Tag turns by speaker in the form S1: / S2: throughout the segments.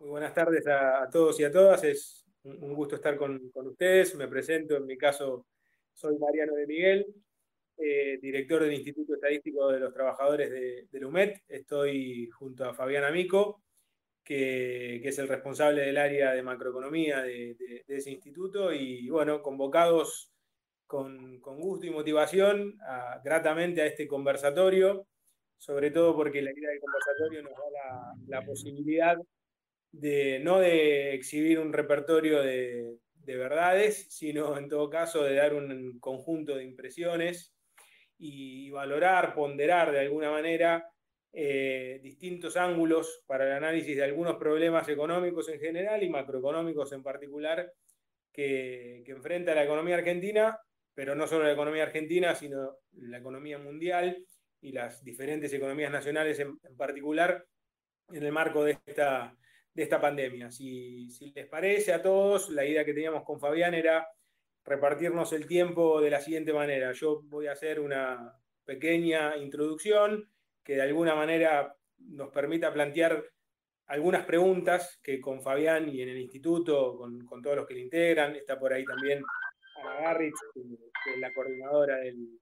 S1: Muy buenas tardes a, todos y a todas. Es un gusto estar con, ustedes. Me presento, en mi caso, soy Mariano de Miguel, eh, director del Instituto Estadístico de los Trabajadores de, de UMET. Estoy junto a Fabián Amico, que, es el responsable del área de macroeconomía de, ese instituto. Y bueno, convocados con, gusto y motivación gratamente a este conversatorio, sobre todo porque la idea del conversatorio nos da la, posibilidad de no de exhibir un repertorio de, verdades, sino en todo caso de dar un conjunto de impresiones y valorar, ponderar de alguna manera eh, distintos ángulos para el análisis de algunos problemas económicos en general y macroeconómicos en particular que, que enfrenta la economía argentina pero no solo la economía argentina, sino la economía mundial y las diferentes economías nacionales en, particular en el marco de esta, de esta pandemia. Si, les parece a todos, la idea que teníamos con Fabián era repartirnos el tiempo de la siguiente manera. Yo voy a hacer una pequeña introducción que de alguna manera nos permita plantear algunas preguntas que con Fabián y en el instituto, con, todos los que le integran, está por ahí también Ana Garrich, que es la coordinadora del,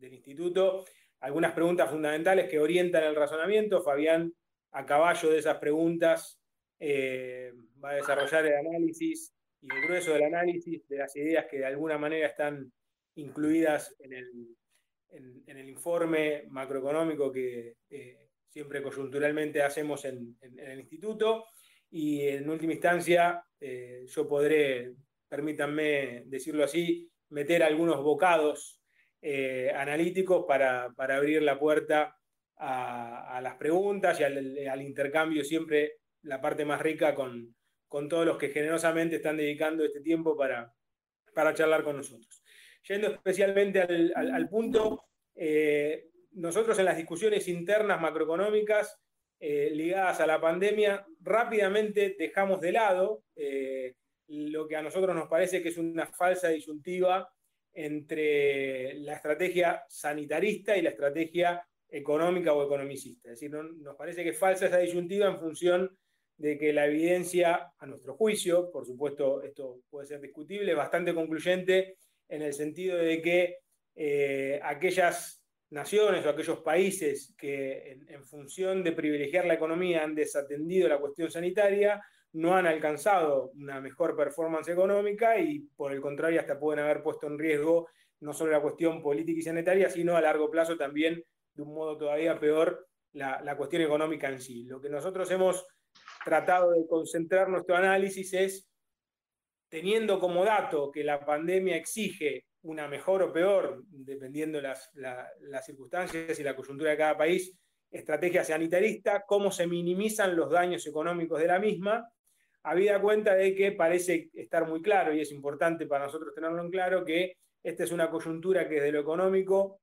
S1: instituto, algunas preguntas fundamentales que orientan el razonamiento. Fabián, a caballo de esas preguntas, eh, va a desarrollar el análisis y el grueso del análisis de las ideas que de alguna manera están incluidas en el, informe macroeconómico que eh, siempre coyunturalmente hacemos en, el instituto. Y en última instancia, eh, yo podré permítanme decirlo así, meter algunos bocados analíticos para, abrir la puerta a, las preguntas y al, intercambio, siempre la parte más rica con, todos los que generosamente están dedicando este tiempo para, para charlar con nosotros. Yendo especialmente al, punto, eh, nosotros en las discusiones internas macroeconómicas eh, ligadas a la pandemia, rápidamente dejamos de lado lo que a nosotros nos parece que es una falsa disyuntiva entre la estrategia sanitarista y la estrategia económica o economicista. Es decir, nos parece que es falsa esa disyuntiva en función de que la evidencia, a nuestro juicio, por supuesto esto puede ser discutible, es bastante concluyente en el sentido de que eh, aquellas naciones o aquellos países que en función de privilegiar la economía han desatendido la cuestión sanitaria, no han alcanzado una mejor performance económica y por el contrario hasta pueden haber puesto en riesgo no solo la cuestión política y sanitaria, sino a largo plazo también de un modo todavía peor la, cuestión económica en sí. Lo que nosotros hemos tratado de concentrar nuestro análisis es, teniendo como dato que la pandemia exige una mejor o peor, dependiendo las, las circunstancias y la coyuntura de cada país, estrategia sanitarista, cómo se minimizan los daños económicos de la misma habida cuenta de que parece estar muy claro, y es importante para nosotros tenerlo en claro, que esta es una coyuntura que desde lo económico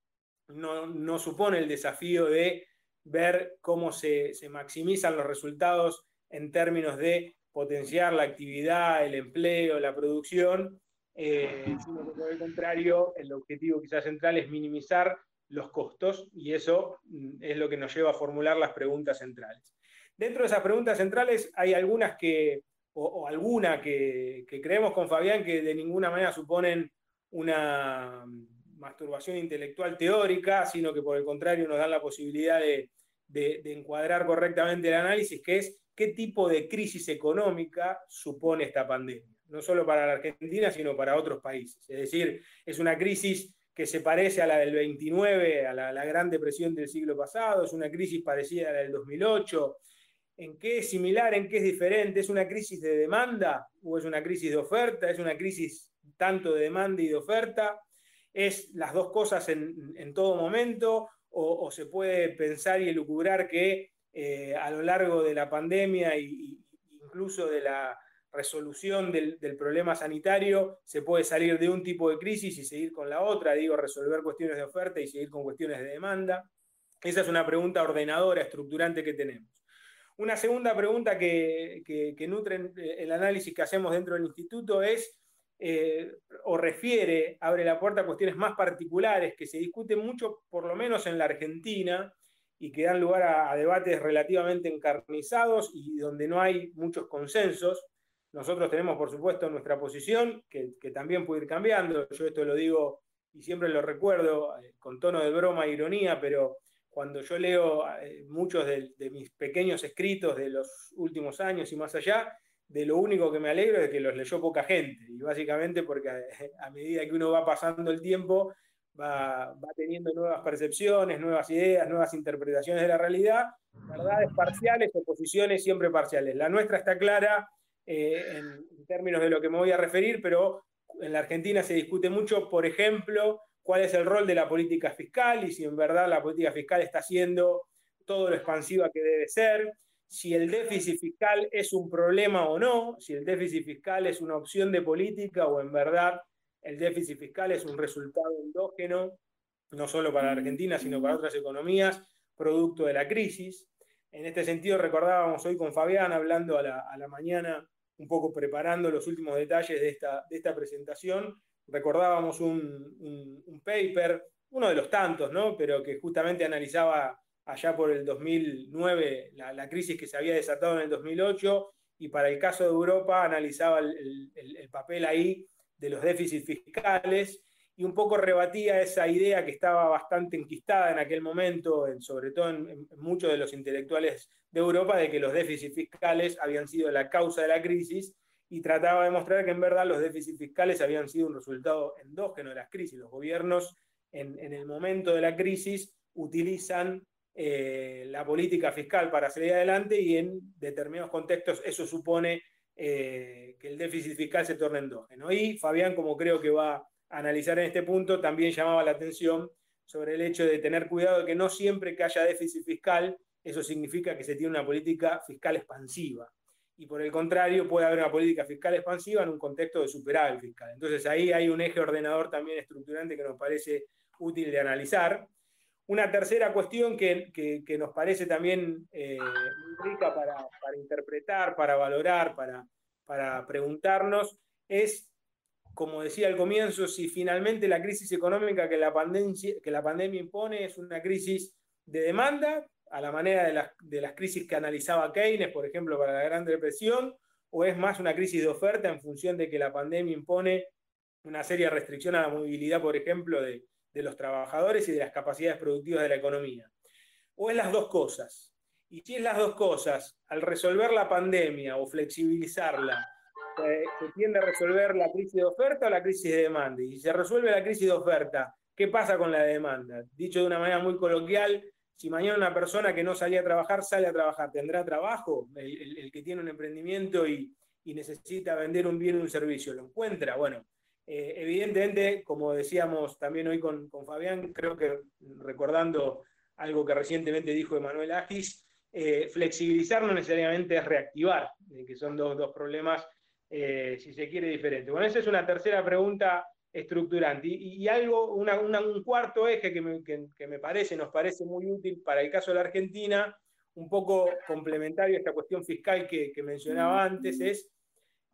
S1: no, supone el desafío de ver cómo se, maximizan los resultados en términos de potenciar la actividad, el empleo, la producción, eh, sino que por el contrario, el objetivo quizás central es minimizar los costos y eso mm, es lo que nos lleva a formular las preguntas centrales. Dentro de esas preguntas centrales hay algunas que, o, alguna que, creemos con Fabián que de ninguna manera suponen una masturbación intelectual teórica, sino que por el contrario nos dan la posibilidad de, encuadrar correctamente el análisis, que es qué tipo de crisis económica supone esta pandemia, no solo para la Argentina, sino para otros países. Es decir, es una crisis que se parece a la del 29, a la, Gran Depresión del siglo pasado, es una crisis parecida a la del 2008, en qué es similar, en qué es diferente. ¿Es una crisis de demanda o es una crisis de oferta? ¿Es una crisis tanto de demanda y de oferta? ¿Es las dos cosas en, todo momento? O, se puede pensar y elucubrar que eh, a lo largo de la pandemia e incluso de la resolución del, problema sanitario se puede salir de un tipo de crisis y seguir con la otra, digo, resolver cuestiones de oferta y seguir con cuestiones de demanda? Esa es una pregunta ordenadora, estructurante que tenemos. Una segunda pregunta que, nutre el análisis que hacemos dentro del instituto es, eh, o refiere, abre la puerta a cuestiones más particulares que se discuten mucho, por lo menos en la Argentina, y que dan lugar a, debates relativamente encarnizados y donde no hay muchos consensos. Nosotros tenemos, por supuesto, nuestra posición, que, también puede ir cambiando. Yo esto lo digo y siempre lo recuerdo eh, con tono de broma e ironía, pero cuando yo leo eh, muchos de, mis pequeños escritos de los últimos años y más allá, de lo único que me alegro es que los leyó poca gente. Y básicamente porque a, medida que uno va pasando el tiempo, va, teniendo nuevas percepciones, nuevas ideas, nuevas interpretaciones de la realidad, verdades parciales o posiciones siempre parciales. La nuestra está clara eh, en términos de lo que me voy a referir, pero en la Argentina se discute mucho, por ejemplo, cuál es el rol de la política fiscal y si en verdad la política fiscal está siendo todo lo expansiva que debe ser, si el déficit fiscal es un problema o no, si el déficit fiscal es una opción de política o en verdad el déficit fiscal es un resultado endógeno, no solo para la Argentina, sino para otras economías, producto de la crisis. En este sentido, recordábamos hoy con Fabián, hablando a la, mañana, un poco preparando los últimos detalles de esta, de esta presentación, recordábamos un, paper, uno de los tantos, ¿no? pero que justamente analizaba allá por el 2009 la, crisis que se había desatado en el 2008 y para el caso de Europa analizaba el, papel ahí de los déficits fiscales y un poco rebatía esa idea que estaba bastante enquistada en aquel momento, sobre todo en, muchos de los intelectuales de Europa, de que los déficits fiscales habían sido la causa de la crisis y trataba de mostrar que en verdad los déficits fiscales habían sido un resultado endógeno de las crisis. Los gobiernos en, el momento de la crisis utilizan eh, la política fiscal para salir adelante y en determinados contextos eso supone eh, que el déficit fiscal se torne endógeno. Y Fabián, como creo que va a analizar en este punto, también llamaba la atención sobre el hecho de tener cuidado de que no siempre que haya déficit fiscal, eso significa que se tiene una política fiscal expansiva y por el contrario puede haber una política fiscal expansiva en un contexto de superávit fiscal. Entonces ahí hay un eje ordenador también estructurante que nos parece útil de analizar. Una tercera cuestión que, que, nos parece también eh, rica para, interpretar, para valorar, para, para preguntarnos, es, como decía al comienzo, si finalmente la crisis económica que la, pandemia, que la pandemia impone es una crisis de demanda a la manera de las, de las crisis que analizaba Keynes, por ejemplo, para la Gran Depresión, o es más una crisis de oferta en función de que la pandemia impone una seria restricción a la movilidad, por ejemplo, de, de los trabajadores y de las capacidades productivas de la economía. O es las dos cosas. Y si es las dos cosas, al resolver la pandemia o flexibilizarla, se tiende a resolver la crisis de oferta o la crisis de demanda. Y si se resuelve la crisis de oferta, ¿qué pasa con la demanda? Dicho de una manera muy coloquial, si mañana una persona que no salía a trabajar sale a trabajar, ¿tendrá trabajo? El, que tiene un emprendimiento y, necesita vender un bien o un servicio, ¿lo encuentra? Bueno, eh, evidentemente, como decíamos también hoy con, Fabián, creo que recordando algo que recientemente dijo Emanuel Agis, eh, flexibilizar no necesariamente es reactivar, eh, que son dos, dos problemas, si se quiere, diferentes. Bueno, esa es una tercera pregunta estructurante. Y, algo, un cuarto eje que me, parece, nos parece muy útil para el caso de la Argentina, un poco complementario a esta cuestión fiscal que, mencionaba antes, es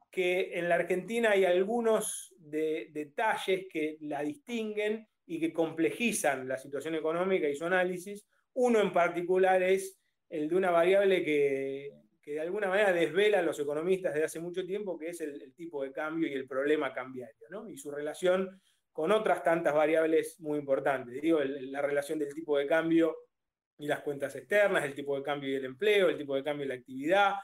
S1: que en la Argentina hay algunos detalles que la distinguen y que complejizan la situación económica y su análisis. Uno en particular es el de una variable que, que de alguna manera desvela a los economistas desde hace mucho tiempo, que es el, tipo de cambio y el problema cambiario, ¿no? y su relación con otras tantas variables muy importantes. Digo, la relación del tipo de cambio y las cuentas externas, el tipo de cambio y el empleo, el tipo de cambio y la actividad,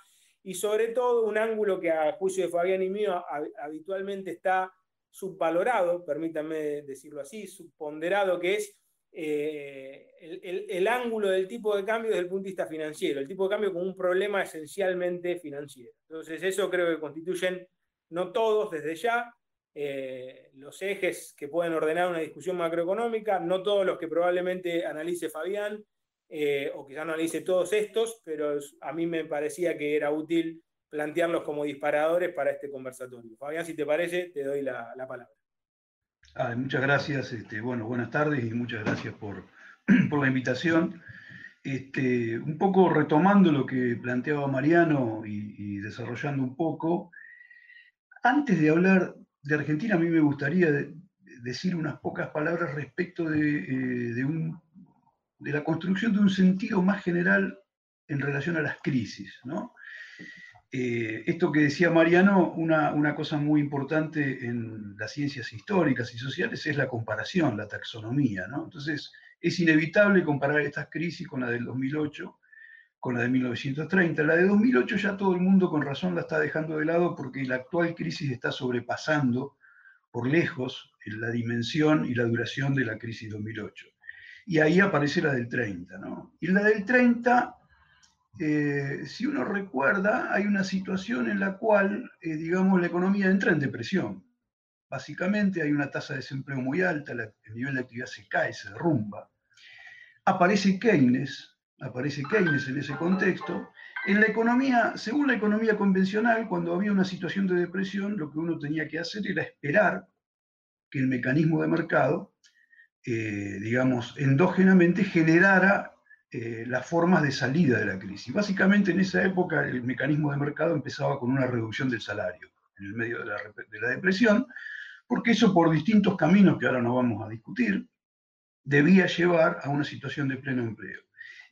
S1: y sobre todo un ángulo que a juicio de Fabián y mío habitualmente está subvalorado, permítanme decirlo así, subponderado, que es eh, el, ángulo del tipo de cambio desde el punto de vista financiero, el tipo de cambio como un problema esencialmente financiero. Entonces, eso creo que constituyen, no todos desde ya, eh, los ejes que pueden ordenar una discusión macroeconómica, no todos los que probablemente analice Fabián, eh, o quizá no analice todos estos, pero a mí me parecía que era útil plantearlos como disparadores para este conversatorio. Fabián, si te parece, te doy la palabra.
S2: Ah, muchas gracias, este, bueno, buenas tardes y muchas gracias por, la invitación. Este, un poco retomando lo que planteaba Mariano y, desarrollando un poco, antes de hablar de Argentina, a mí me gustaría decir unas pocas palabras respecto de, eh, de la construcción de un sentido más general en relación a las crisis. ¿no? Eh, esto que decía Mariano, una, una, cosa muy importante en las ciencias históricas y sociales es la comparación, la taxonomía. ¿no? Entonces, es inevitable comparar estas crisis con la del 2008, con la de 1930. La de 2008 ya todo el mundo con razón la está dejando de lado porque la actual crisis está sobrepasando por lejos la dimensión y la duración de la crisis 2008. Y ahí aparece la del 30. ¿no? Y la del 30 eh, si uno recuerda, hay una situación en la cual, eh, digamos, la economía entra en depresión. Básicamente hay una tasa de desempleo muy alta, el nivel de actividad se cae, se derrumba. Aparece Keynes, aparece Keynes en ese contexto. En la economía, según la economía convencional, cuando había una situación de depresión, lo que uno tenía que hacer era esperar que el mecanismo de mercado, eh, digamos, endógenamente generara eh, las formas de salida de la crisis. Básicamente en esa época el mecanismo de mercado empezaba con una reducción del salario en el medio de la, de la depresión, porque eso por distintos caminos que ahora no vamos a discutir, debía llevar a una situación de pleno empleo.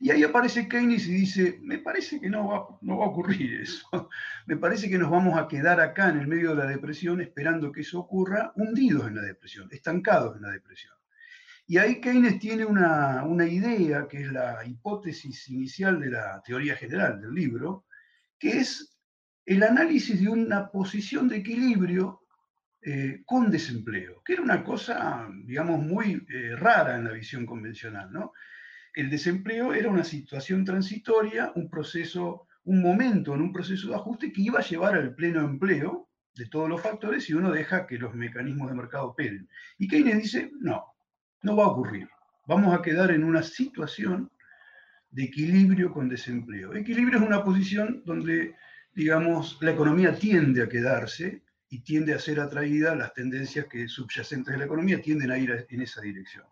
S2: Y ahí aparece Keynes y dice, me parece que no va, no va a ocurrir eso. me parece que nos vamos a quedar acá en el medio de la depresión esperando que eso ocurra, hundidos en la depresión, estancados en la depresión. Y ahí Keynes tiene una, idea, que es la hipótesis inicial de la teoría general del libro, que es el análisis de una posición de equilibrio eh, con desempleo, que era una cosa, digamos, muy eh, rara en la visión convencional. ¿no? El desempleo era una situación transitoria, un proceso, un momento en un proceso de ajuste que iba a llevar al pleno empleo de todos los factores si uno deja que los mecanismos de mercado operen. Y Keynes dice, no, no va a ocurrir. Vamos a quedar en una situación de equilibrio con desempleo. Equilibrio es una posición donde, digamos, la economía tiende a quedarse y tiende a ser atraída, las tendencias que subyacentes de la economía tienden a ir en esa dirección.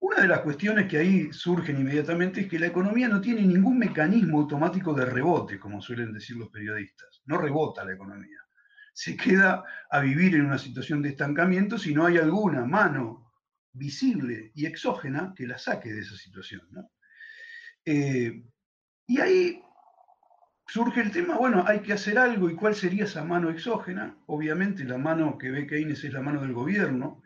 S2: Una de las cuestiones que ahí surgen inmediatamente es que la economía no tiene ningún mecanismo automático de rebote, como suelen decir los periodistas. No rebota la economía. Se queda a vivir en una situación de estancamiento si no hay alguna mano visible y exógena que la saque de esa situación. Eh, y ahí surge el tema, bueno, hay que hacer algo, ¿y cuál sería esa mano exógena? Obviamente la mano que ve Keynes es la mano del gobierno,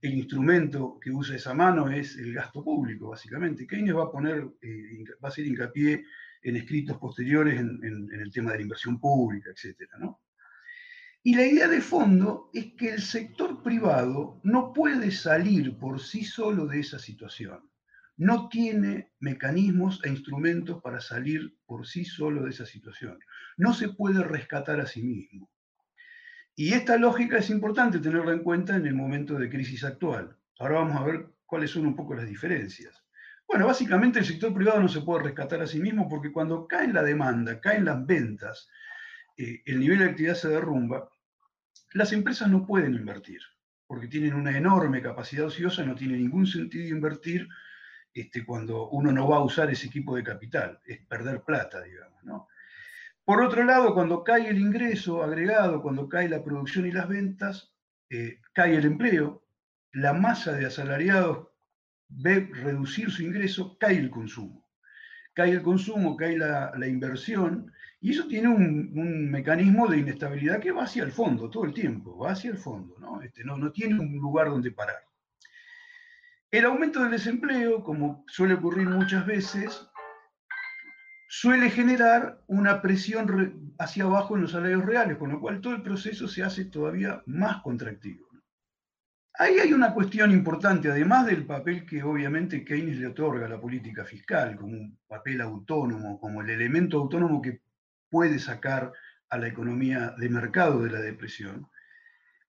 S2: el instrumento que usa esa mano es el gasto público, básicamente. Keynes va a poner, eh, va a hacer hincapié en escritos posteriores en, en, el tema de la inversión pública, etc. ¿no? Y la idea de fondo es que el sector privado no puede salir por sí solo de esa situación. No tiene mecanismos e instrumentos para salir por sí solo de esa situación. No se puede rescatar a sí mismo. Y esta lógica es importante tenerla en cuenta en el momento de crisis actual. Ahora vamos a ver cuáles son un poco las diferencias. Bueno, básicamente el sector privado no se puede rescatar a sí mismo porque cuando cae la demanda, caen las ventas, eh, el nivel de actividad se derrumba, las empresas no pueden invertir, porque tienen una enorme capacidad ociosa, no tiene ningún sentido invertir este, cuando uno no va a usar ese equipo de capital, es perder plata, digamos. Por otro lado, cuando cae el ingreso agregado, cuando cae la producción y las ventas, eh, cae el empleo, la masa de asalariados ve reducir su ingreso, cae el consumo. Cae el consumo, cae la inversión, y eso tiene un, mecanismo de inestabilidad que va hacia el fondo todo el tiempo, va hacia el fondo, ¿no? Este, no, no tiene un lugar donde parar. El aumento del desempleo, como suele ocurrir muchas veces, suele generar una presión hacia abajo en los salarios reales, con lo cual todo el proceso se hace todavía más contractivo. Ahí hay una cuestión importante, además del papel que obviamente Keynes le otorga a la política fiscal, como un papel autónomo, como el elemento autónomo que puede sacar a la economía de mercado de la depresión.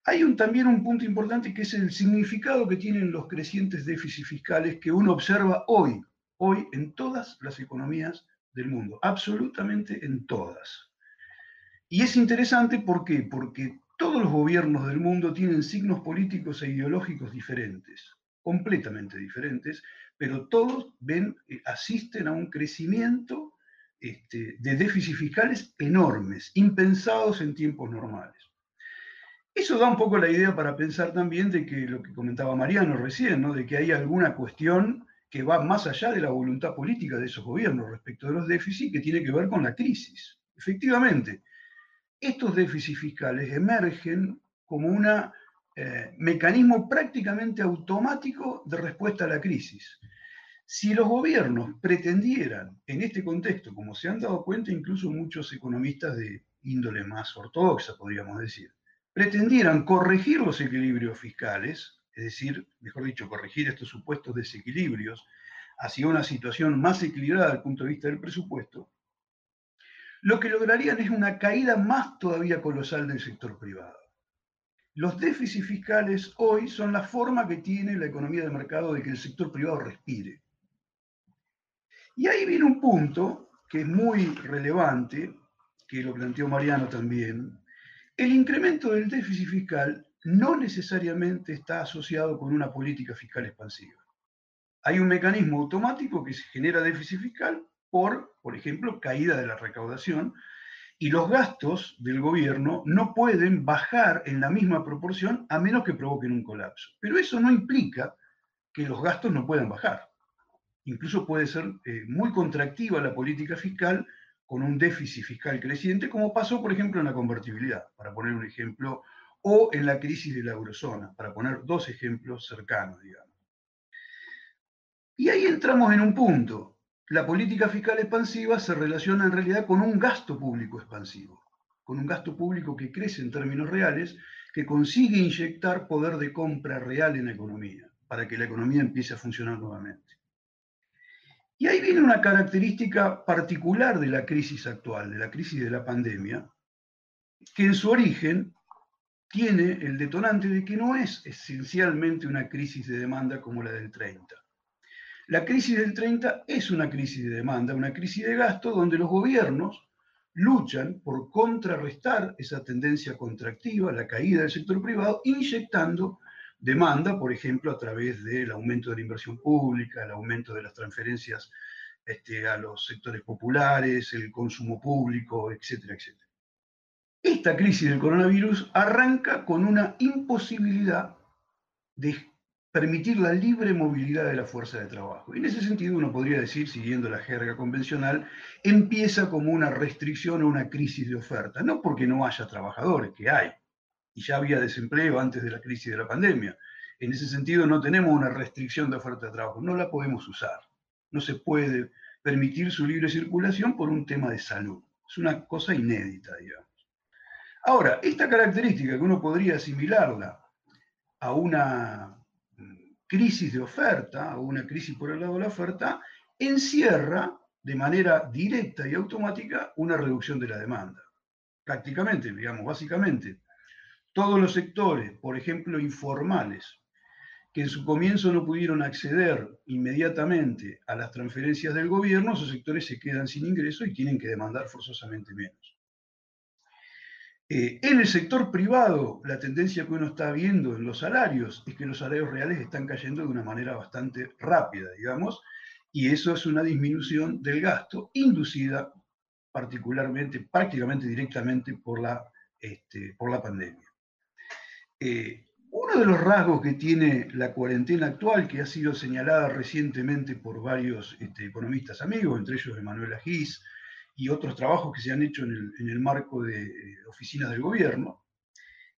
S2: Hay también un punto importante que es el significado que tienen los crecientes déficits fiscales que uno observa hoy, hoy en todas las economías del mundo, absolutamente en todas. Y es interesante ¿por qué? porque todos los gobiernos del mundo tienen signos políticos e ideológicos diferentes, completamente diferentes, pero todos ven, eh, asisten a un crecimiento este, de déficits fiscales enormes, impensados en tiempos normales. Eso da un poco la idea para pensar también de que lo que comentaba Mariano recién, ¿no? de que hay alguna cuestión que va más allá de la voluntad política de esos gobiernos respecto de los déficits, que tiene que ver con la crisis. Efectivamente, estos déficits fiscales emergen como un eh, mecanismo prácticamente automático de respuesta a la crisis. Si los gobiernos pretendieran, en este contexto, como se han dado cuenta incluso muchos economistas de índole más ortodoxa, podríamos decir, pretendieran corregir los equilibrios fiscales, es decir, mejor dicho, corregir estos supuestos desequilibrios hacia una situación más equilibrada desde el punto de vista del presupuesto, lo que lograrían es una caída más todavía colosal del sector privado. Los déficits fiscales hoy son la forma que tiene la economía de mercado de que el sector privado respire. Y ahí viene un punto que es muy relevante, que lo planteó Mariano también. El incremento del déficit fiscal no necesariamente está asociado con una política fiscal expansiva. Hay un mecanismo automático que se genera déficit fiscal por, por ejemplo, caída de la recaudación, y los gastos del gobierno no pueden bajar en la misma proporción a menos que provoquen un colapso. Pero eso no implica que los gastos no puedan bajar. Incluso puede ser eh, muy contractiva la política fiscal con un déficit fiscal creciente, como pasó, por ejemplo, en la convertibilidad, para poner un ejemplo o en la crisis de la eurozona, para poner dos ejemplos cercanos, digamos. Y ahí entramos en un punto. La política fiscal expansiva se relaciona en realidad con un gasto público expansivo, con un gasto público que crece en términos reales, que consigue inyectar poder de compra real en la economía, para que la economía empiece a funcionar nuevamente. Y ahí viene una característica particular de la crisis actual, de la crisis de la pandemia, que en su origen tiene el detonante de que no es esencialmente una crisis de demanda como la del 30. La crisis del 30 es una crisis de demanda, una crisis de gasto donde los gobiernos luchan por contrarrestar esa tendencia contractiva, la caída del sector privado, inyectando demanda, por ejemplo, a través del aumento de la inversión pública, el aumento de las transferencias este, a los sectores populares, el consumo público, etcétera, etcétera. Esta crisis del coronavirus arranca con una imposibilidad de permitir la libre movilidad de la fuerza de trabajo. En ese sentido, uno podría decir, siguiendo la jerga convencional, empieza como una restricción o una crisis de oferta, no porque no haya trabajadores, que hay, y ya había desempleo antes de la crisis de la pandemia. En ese sentido, no tenemos una restricción de oferta de trabajo, no la podemos usar. No se puede permitir su libre circulación por un tema de salud. Es una cosa inédita, digamos. Ahora, esta característica que uno podría asimilarla a una mm, crisis de oferta, a una crisis por el lado de la oferta, encierra de manera directa y automática una reducción de la demanda. Prácticamente, digamos, básicamente, todos los sectores, por ejemplo, informales, que en su comienzo no pudieron acceder inmediatamente a las transferencias del gobierno, esos sectores se quedan sin ingreso y tienen que demandar forzosamente menos. Eh, en el sector privado, la tendencia que uno está viendo en los salarios es que los salarios reales están cayendo de una manera bastante rápida, digamos, y eso es una disminución del gasto inducida particularmente, prácticamente directamente por la, este, por la pandemia. Eh, uno de los rasgos que tiene la cuarentena actual, que ha sido señalada recientemente por varios este, economistas amigos, entre ellos Emanuel Agis, y otros trabajos que se han hecho en el, marco de eh, oficinas del gobierno,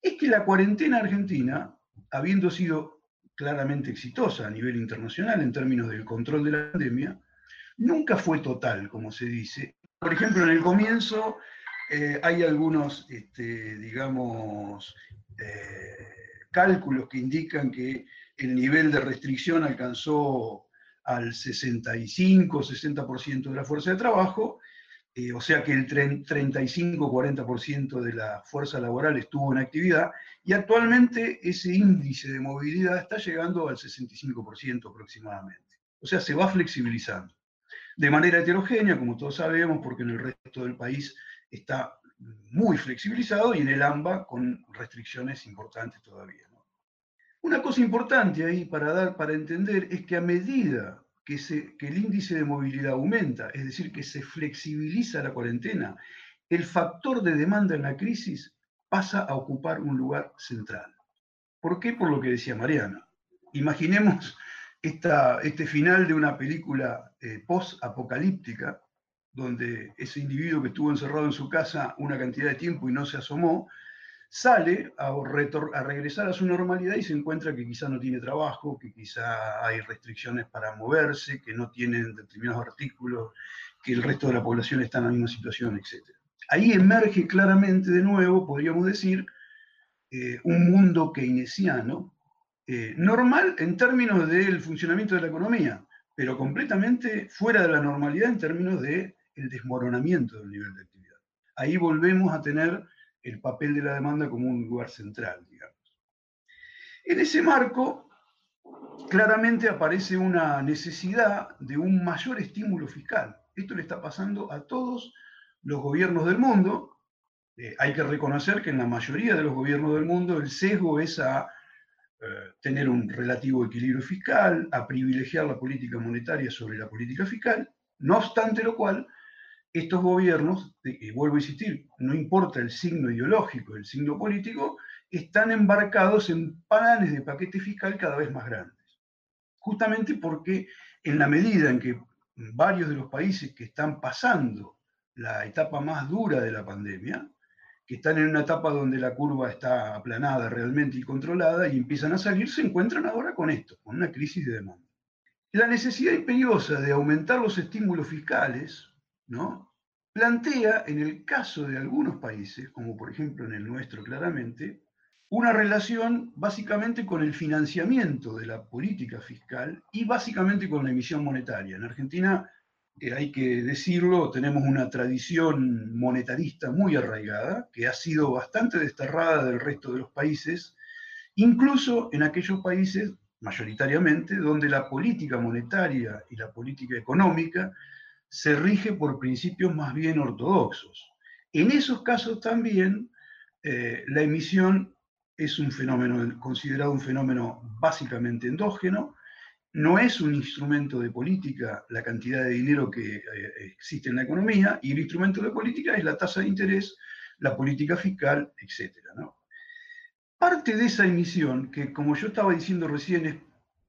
S2: es que la cuarentena argentina, habiendo sido claramente exitosa a nivel internacional en términos del control de la pandemia, nunca fue total, como se dice. Por ejemplo, en el comienzo eh, hay algunos, este, digamos, eh, cálculos que indican que el nivel de restricción alcanzó al 65-60% de la fuerza de trabajo, eh, o sea que el 35-40% de la fuerza laboral estuvo en actividad, y actualmente ese índice de movilidad está llegando al 65% aproximadamente. O sea, se va flexibilizando. De manera heterogénea, como todos sabemos, porque en el resto del país está muy flexibilizado y en el AMBA con restricciones importantes todavía. Una cosa importante ahí para, dar, para entender es que a medida que, el índice de movilidad aumenta, es decir, que se flexibiliza la cuarentena, el factor de demanda en la crisis pasa a ocupar un lugar central. ¿Por qué? Por lo que decía Mariana. Imaginemos este final de una película eh, post-apocalíptica, donde ese individuo que estuvo encerrado en su casa una cantidad de tiempo y no se asomó, sale a, a, regresar a su normalidad y se encuentra que quizá no tiene trabajo, que quizá hay restricciones para moverse, que no tienen determinados artículos, que el resto de la población está en la misma situación, etc. Ahí emerge claramente de nuevo, podríamos decir, eh, un mundo keynesiano, eh, normal en términos del funcionamiento de la economía, pero completamente fuera de la normalidad en términos del desmoronamiento del nivel de actividad. Ahí volvemos a tener el papel de la demanda como un lugar central, digamos. En ese marco, claramente aparece una necesidad de un mayor estímulo fiscal. Esto le está pasando a todos los gobiernos del mundo. Eh, hay que reconocer que en la mayoría de los gobiernos del mundo el sesgo es a eh, tener un relativo equilibrio fiscal, a privilegiar la política monetaria sobre la política fiscal, no obstante lo cual, estos gobiernos, y vuelvo a insistir, no importa el signo ideológico, el signo político, están embarcados en planes de paquete fiscal cada vez más grandes. Justamente porque en la medida en que varios de los países que están pasando la etapa más dura de la pandemia, que están en una etapa donde la curva está aplanada realmente y controlada y empiezan a salir, se encuentran ahora con esto, con una crisis de demanda. La necesidad imperiosa de aumentar los estímulos fiscales ¿no? plantea, en el caso de algunos países, como por ejemplo en el nuestro claramente, una relación básicamente con el financiamiento de la política fiscal y básicamente con la emisión monetaria. En Argentina, eh, hay que decirlo, tenemos una tradición monetarista muy arraigada, que ha sido bastante desterrada del resto de los países, incluso en aquellos países, mayoritariamente, donde la política monetaria y la política económica se rige por principios más bien ortodoxos. En esos casos también eh, la emisión es un fenómeno considerado un fenómeno básicamente endógeno, no es un instrumento de política la cantidad de dinero que eh, existe en la economía, y el instrumento de política es la tasa de interés, la política fiscal, etc. Parte de esa emisión, que como yo estaba diciendo recién, es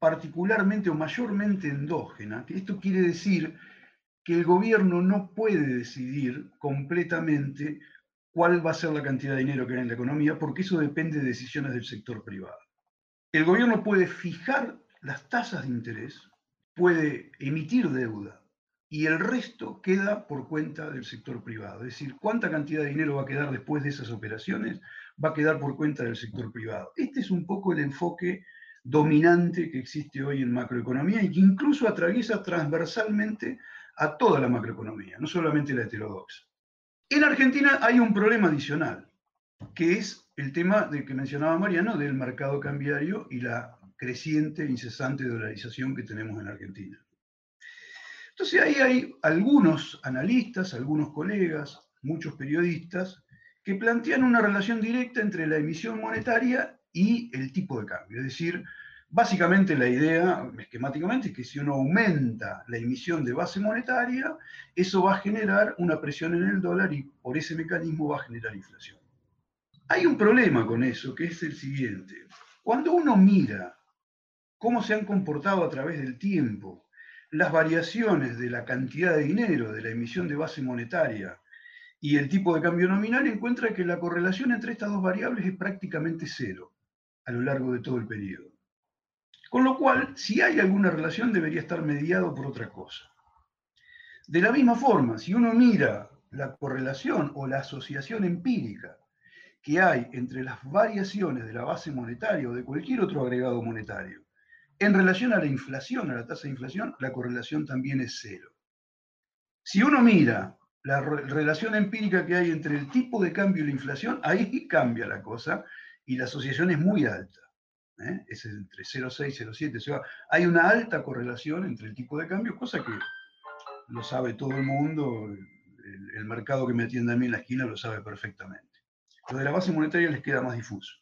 S2: particularmente o mayormente endógena, esto quiere decir que el gobierno no puede decidir completamente cuál va a ser la cantidad de dinero que hay en la economía, porque eso depende de decisiones del sector privado. El gobierno puede fijar las tasas de interés, puede emitir deuda y el resto queda por cuenta del sector privado. Es decir, cuánta cantidad de dinero va a quedar después de esas operaciones va a quedar por cuenta del sector privado. Este es un poco el enfoque dominante que existe hoy en macroeconomía y que incluso atraviesa transversalmente a toda la macroeconomía, no solamente la heterodoxa. En Argentina hay un problema adicional, que es el tema del que mencionaba Mariano, del mercado cambiario y la creciente, incesante dolarización que tenemos en Argentina. Entonces ahí hay algunos analistas, algunos colegas, muchos periodistas, que plantean una relación directa entre la emisión monetaria y el tipo de cambio. Es decir, Básicamente la idea, esquemáticamente, es que si uno aumenta la emisión de base monetaria, eso va a generar una presión en el dólar y por ese mecanismo va a generar inflación. Hay un problema con eso, que es el siguiente. Cuando uno mira cómo se han comportado a través del tiempo las variaciones de la cantidad de dinero de la emisión de base monetaria y el tipo de cambio nominal, encuentra que la correlación entre estas dos variables es prácticamente cero a lo largo de todo el periodo. Con lo cual, si hay alguna relación, debería estar mediado por otra cosa. De la misma forma, si uno mira la correlación o la asociación empírica que hay entre las variaciones de la base monetaria o de cualquier otro agregado monetario en relación a la inflación, a la tasa de inflación, la correlación también es cero. Si uno mira la relación empírica que hay entre el tipo de cambio y la inflación, ahí cambia la cosa y la asociación es muy alta. ¿Eh? es entre 0,6 y 0,7. hay una alta correlación entre el tipo de cambio, cosa que lo sabe todo el mundo, el, el, mercado que me atiende a mí en la esquina lo sabe perfectamente. Lo de la base monetaria les queda más difuso.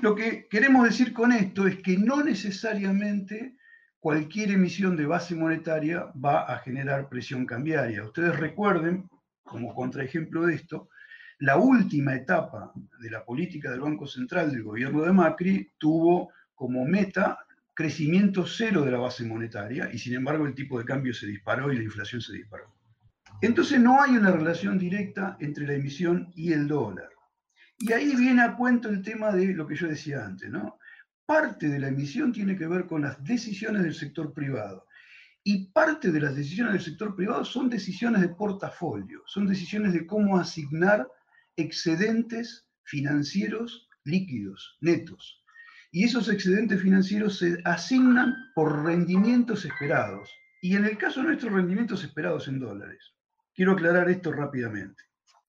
S2: Lo que queremos decir con esto es que no necesariamente cualquier emisión de base monetaria va a generar presión cambiaria. Ustedes recuerden, como contraejemplo de esto, la última etapa de la política del Banco Central del gobierno de Macri tuvo como meta crecimiento cero de la base monetaria y sin embargo el tipo de cambio se disparó y la inflación se disparó. Entonces no hay una relación directa entre la emisión y el dólar. Y ahí viene a cuento el tema de lo que yo decía antes, ¿no? Parte de la emisión tiene que ver con las decisiones del sector privado. Y parte de las decisiones del sector privado son decisiones de portafolio, son decisiones de cómo asignar excedentes financieros líquidos, netos. Y esos excedentes financieros se asignan por rendimientos esperados. Y en el caso nuestro, rendimientos esperados en dólares. Quiero aclarar esto rápidamente.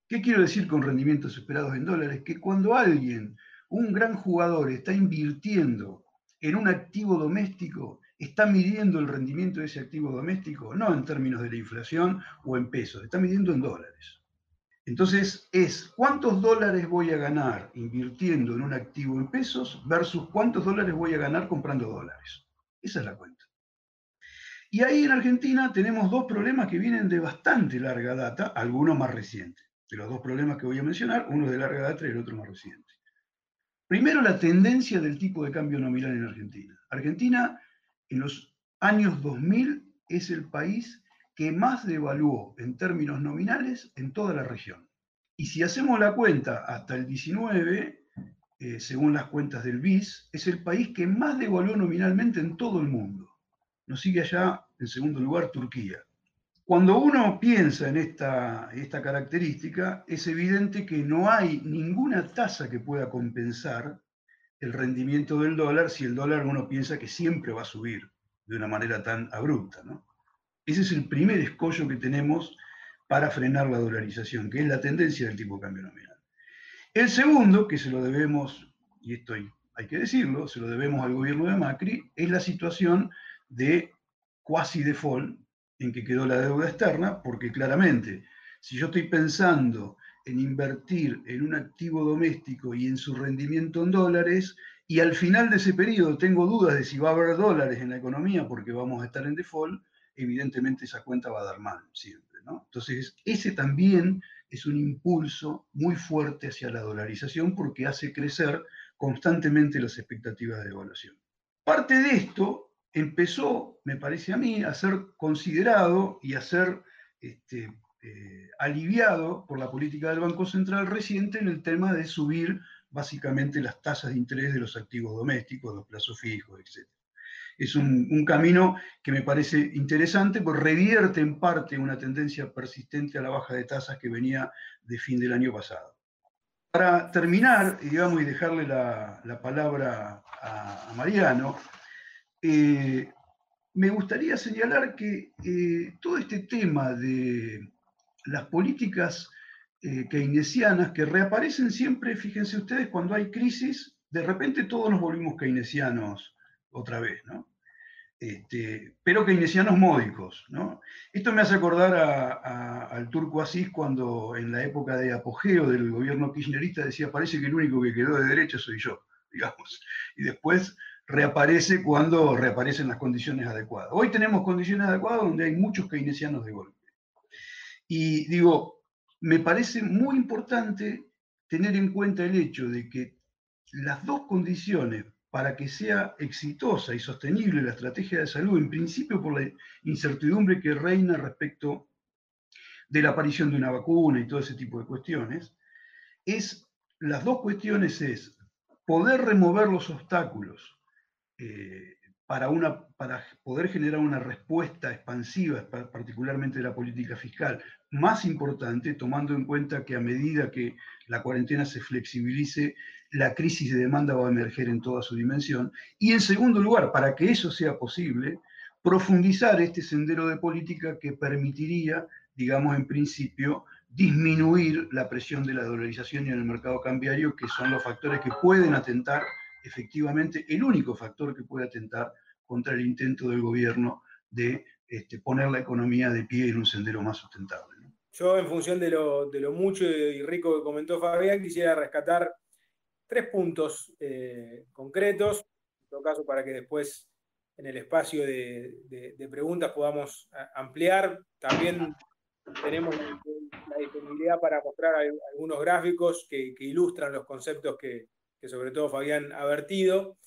S2: ¿Qué quiero decir con rendimientos esperados en dólares? Que cuando alguien, un gran jugador, está invirtiendo en un activo doméstico, está midiendo el rendimiento de ese activo doméstico, no en términos de la inflación o en pesos, está midiendo en dólares. Entonces es cuántos dólares voy a ganar invirtiendo en un activo en pesos versus cuántos dólares voy a ganar comprando dólares. Esa es la cuenta. Y ahí en Argentina tenemos dos problemas que vienen de bastante larga data, algunos más recientes. De los dos problemas que voy a mencionar, uno es de larga data y el otro más reciente. Primero, la tendencia del tipo de cambio nominal en Argentina. Argentina en los años 2000 es el país que más devaluó en términos nominales en toda la región. Y si hacemos la cuenta hasta el 19, eh, según las cuentas del BIS, es el país que más devaluó nominalmente en todo el mundo. Nos sigue allá, en segundo lugar, Turquía. Cuando uno piensa en esta, esta característica, es evidente que no hay ninguna tasa que pueda compensar el rendimiento del dólar si el dólar uno piensa que siempre va a subir de una manera tan abrupta. ¿no? Ese es el primer escollo que tenemos para frenar la dolarización, que es la tendencia del tipo de cambio nominal. El segundo, que se lo debemos, y esto hay que decirlo, se lo debemos al gobierno de Macri, es la situación de quasi default en que quedó la deuda externa, porque claramente, si yo estoy pensando en invertir en un activo doméstico y en su rendimiento en dólares, y al final de ese periodo tengo dudas de si va a haber dólares en la economía porque vamos a estar en default, evidentemente esa cuenta va a dar mal siempre. ¿no? Entonces, ese también es un impulso muy fuerte hacia la dolarización porque hace crecer constantemente las expectativas de devaluación. Parte de esto empezó, me parece a mí, a ser considerado y a ser este, eh, aliviado por la política del Banco Central reciente en el tema de subir básicamente las tasas de interés de los activos domésticos, los plazos fijos, etc es un, camino que me parece interesante, pues revierte en parte una tendencia persistente a la baja de tasas que venía de fin del año pasado. Para terminar, digamos, y dejarle la, palabra a, Mariano, eh, me gustaría señalar que eh, todo este tema de las políticas eh, keynesianas que reaparecen siempre, fíjense ustedes, cuando hay crisis, de repente todos nos volvimos keynesianos otra vez, ¿no? Este, pero keynesianos módicos, ¿no? Esto me hace acordar al turco Asís cuando en la época de apogeo del gobierno kirchnerista decía, parece que el único que quedó de derecha soy yo, digamos. Y después reaparece cuando reaparecen las condiciones adecuadas. Hoy tenemos condiciones adecuadas donde hay muchos keynesianos de golpe. Y digo, me parece muy importante tener en cuenta el hecho de que las dos condiciones para que sea exitosa y sostenible la estrategia de salud, en principio por la incertidumbre que reina respecto de la aparición de una vacuna y todo ese tipo de cuestiones, es, las dos cuestiones es poder remover los obstáculos eh, para, una, para poder generar una respuesta expansiva, particularmente de la política fiscal, más importante, tomando en cuenta que a medida que la cuarentena se flexibilice, la crisis de demanda va a emerger en toda su dimensión. Y en segundo lugar, para que eso sea posible, profundizar este sendero de política que permitiría, digamos, en principio, disminuir la presión de la dolarización y en el mercado cambiario, que son los factores que pueden atentar efectivamente el único factor que puede atentar contra el intento del gobierno de este, poner la economía de pie en un sendero más sustentable.
S1: Yo, en función de lo, mucho y rico que comentó Fabián, quisiera rescatar tres puntos eh, concretos, en todo caso para que después en el espacio de, preguntas podamos ampliar. También tenemos la disponibilidad para mostrar algunos gráficos que ilustran los conceptos que, sobre todo Fabián ha vertido.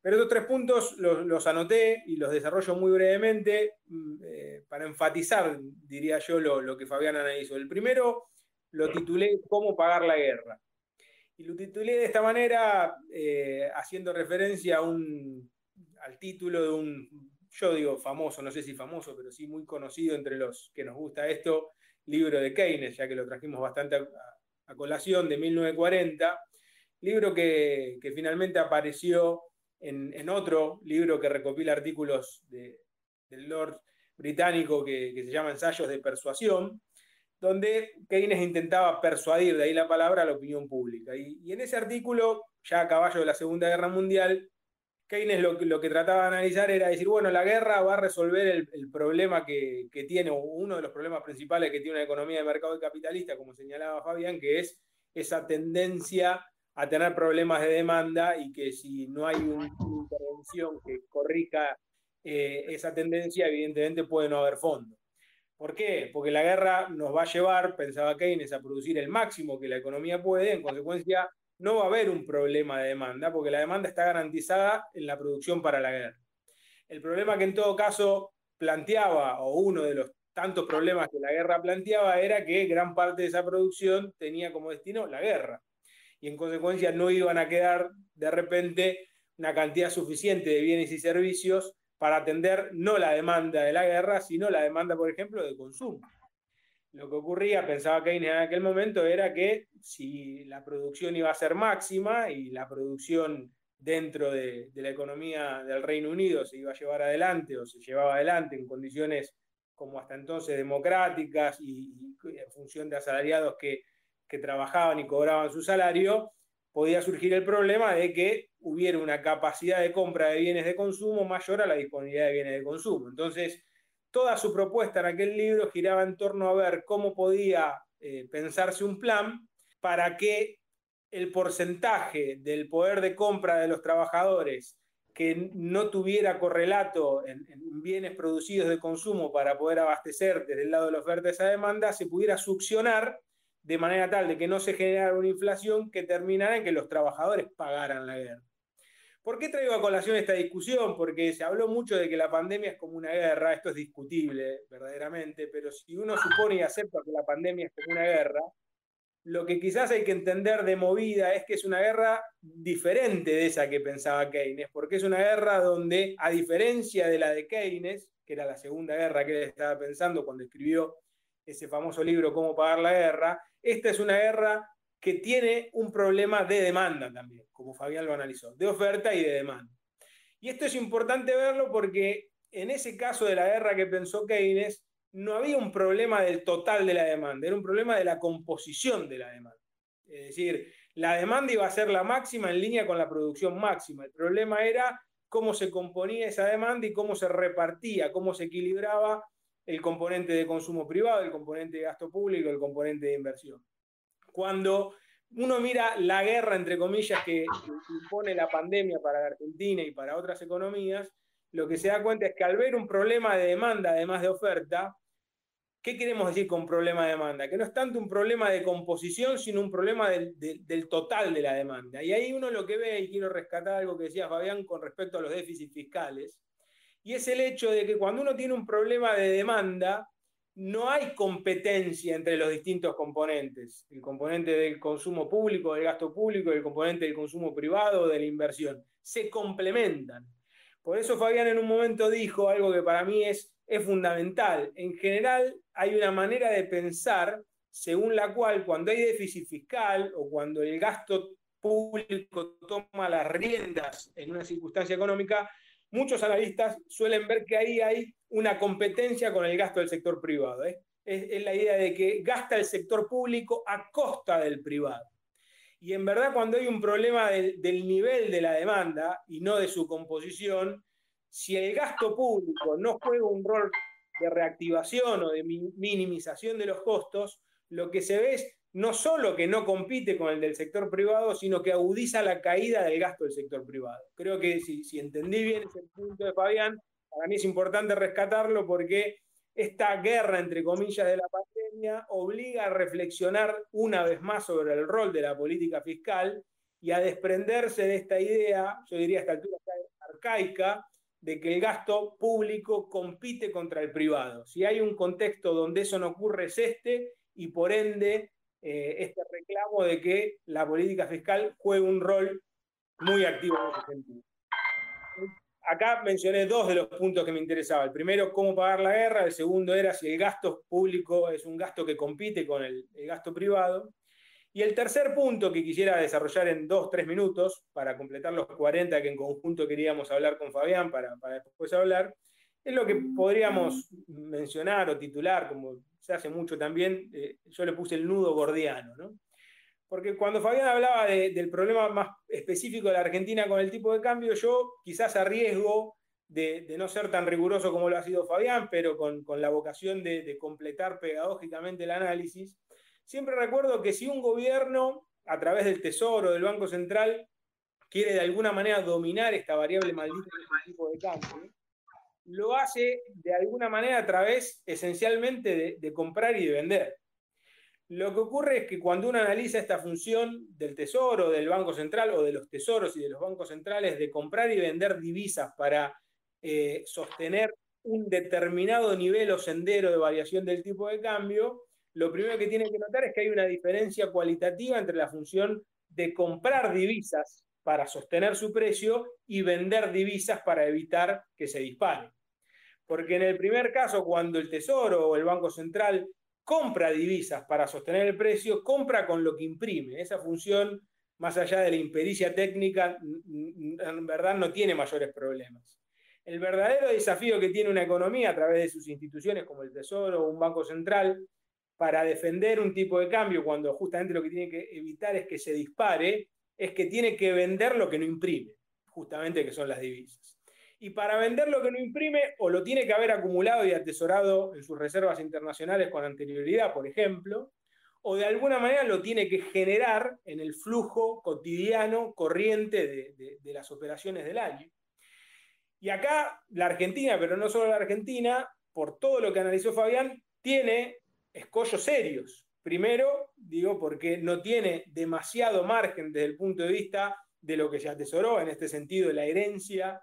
S1: Pero estos tres puntos los, anoté y los desarrollo muy brevemente mm, eh, para enfatizar, diría yo, lo, que Fabián analizó. El primero lo titulé ¿Cómo pagar la guerra? Y lo titulé de esta manera, eh, haciendo referencia a un, al título de un, yo digo famoso, no sé si famoso, pero sí muy conocido entre los que nos gusta esto, libro de Keynes, ya que lo trajimos bastante a, colación, de 1940, libro que, finalmente apareció en, otro libro que recopila artículos del Lord británico que, se llama Ensayos de Persuasión, donde Keynes intentaba persuadir, de ahí la palabra, a la opinión pública. Y, y en ese artículo, ya a caballo de la Segunda Guerra Mundial, Keynes lo, que trataba de analizar era decir, bueno, la guerra va a resolver el, problema que, tiene, o uno de los problemas principales que tiene una economía de mercado capitalista, como señalaba Fabián, que es esa tendencia a tener problemas de demanda y que si no hay una intervención que corrija eh, esa tendencia, evidentemente puede no haber fondo. ¿Por qué? Porque la guerra nos va a llevar, pensaba Keynes, a producir el máximo que la economía puede, en consecuencia no va a haber un problema de demanda, porque la demanda está garantizada en la producción para la guerra. El problema que en todo caso planteaba, o uno de los tantos problemas que la guerra planteaba, era que gran parte de esa producción tenía como destino la guerra. Y en consecuencia no iban a quedar de repente una cantidad suficiente de bienes y servicios para atender no la demanda de la guerra, sino la demanda, por ejemplo, de consumo. Lo que ocurría, pensaba Keynes en aquel momento, era que si la producción iba a ser máxima y la producción dentro de, la economía del Reino Unido se iba a llevar adelante o se llevaba adelante en condiciones como hasta entonces democráticas y, en función de asalariados que, que trabajaban y cobraban su salario, podía surgir el problema de que hubiera una capacidad de compra de bienes de consumo mayor a la disponibilidad de bienes de consumo. Entonces, toda su propuesta en aquel libro giraba en torno a ver cómo podía eh, pensarse un plan para que el porcentaje del poder de compra de los trabajadores que no tuviera correlato en, bienes producidos de consumo para poder abastecer desde el lado de la oferta esa demanda, se pudiera succionar de manera tal de que no se generara una inflación que terminara en que los trabajadores pagaran la guerra. ¿Por qué traigo a colación esta discusión? Porque se habló mucho de que la pandemia es como una guerra, esto es discutible verdaderamente, pero si uno supone y acepta que la pandemia es como una guerra, lo que quizás hay que entender de movida es que es una guerra diferente de esa que pensaba Keynes, porque es una guerra donde, a diferencia de la de Keynes, que era la segunda guerra que él estaba pensando cuando escribió ese famoso libro Cómo pagar la guerra, esta es una guerra que tiene un problema de demanda también, como Fabián lo analizó, de oferta y de demanda. Y esto es importante verlo porque en ese caso de la guerra que pensó Keynes, no había un problema del total de la demanda, era un problema de la composición de la demanda. Es decir, la demanda iba a ser la máxima en línea con la producción máxima. El problema era cómo se componía esa demanda y cómo se repartía, cómo se equilibraba el componente de consumo privado, el componente de gasto público, el componente de inversión cuando uno mira la guerra, entre comillas, que, impone la pandemia para la Argentina y para otras economías, lo que se da cuenta es que al ver un problema de demanda, además de oferta, ¿qué queremos decir con problema de demanda? Que no es tanto un problema de composición, sino un problema del, total de la demanda. Y ahí uno lo que ve, y quiero rescatar algo que decía Fabián con respecto a los déficits fiscales, y es el hecho de que cuando uno tiene un problema de demanda, no hay competencia entre los distintos componentes, el componente del consumo público, del gasto público, el componente del consumo privado, de la inversión, se complementan. Por eso Fabián en un momento dijo algo que para mí es, es fundamental. En general hay una manera de pensar según la cual cuando hay déficit fiscal o cuando el gasto público toma las riendas en una circunstancia económica, muchos analistas suelen ver que ahí hay una competencia con el gasto del sector privado. ¿eh? Es, la idea de que gasta el sector público a costa del privado. Y en verdad cuando hay un problema del, nivel de la demanda y no de su composición, si el gasto público no juega un rol de reactivación o de minimización de los costos, lo que se ve es no solo que no compite con el del sector privado, sino que agudiza la caída del gasto del sector privado. Creo que si, entendí bien ese punto de Fabián, para mí es importante rescatarlo porque esta guerra, entre comillas, de la pandemia obliga a reflexionar una vez más sobre el rol de la política fiscal y a desprenderse de esta idea, yo diría a esta altura arcaica de que el gasto público compite contra el privado. Si hay un contexto donde eso no ocurre es este, y por ende eh, este reclamo de que la política fiscal juegue un rol muy activo en ese sentido. Acá mencioné dos de los puntos que me interesaban. El primero, cómo pagar la guerra. El segundo era si el gasto público es un gasto que compite con el, gasto privado. Y el tercer punto que quisiera desarrollar en dos, tres minutos, para completar los 40 que en conjunto queríamos hablar con Fabián, para, después hablar, es lo que podríamos mencionar o titular, como se hace mucho también, eh, yo le puse el nudo gordiano, ¿no? Porque cuando Fabián hablaba del problema más específico de la Argentina con el tipo de cambio, yo quizás a riesgo de, no ser tan riguroso como lo ha sido Fabián, pero con, la vocación de, completar pedagógicamente el análisis, siempre recuerdo que si un gobierno, a través del Tesoro, del Banco Central, quiere de alguna manera dominar esta variable maldita del de cambio, lo hace de alguna manera a través esencialmente de comprar y de vender. Lo que ocurre es que cuando uno analiza esta función del tesoro, del Banco Central o de los tesoros y de los bancos centrales de comprar y vender divisas para eh, sostener un determinado nivel o sendero de variación del tipo de cambio, lo primero que tiene que notar es que hay una diferencia cualitativa entre la función de comprar divisas para sostener su precio y vender divisas para evitar que se dispare. Porque en el primer caso, cuando el Tesoro o el Banco Central compra divisas para sostener el precio, compra con lo que imprime. Esa función, más allá de la impericia técnica, en verdad no tiene mayores problemas. El verdadero desafío que tiene una economía a través de sus instituciones como el Tesoro o un banco central para defender un tipo de cambio cuando justamente lo que tiene que evitar es que se dispare, es que tiene que vender lo que no imprime, justamente que son las divisas y para vender lo que no imprime o lo tiene que haber acumulado y atesorado en sus reservas internacionales con anterioridad, por ejemplo, o de alguna manera lo tiene que generar en el flujo cotidiano, corriente de, las operaciones del año. Y acá la Argentina, pero no solo la Argentina, por todo lo que analizó Fabián, tiene escollos serios. Primero, digo, porque no tiene demasiado margen desde el punto de vista de lo que se atesoró, en este sentido, la herencia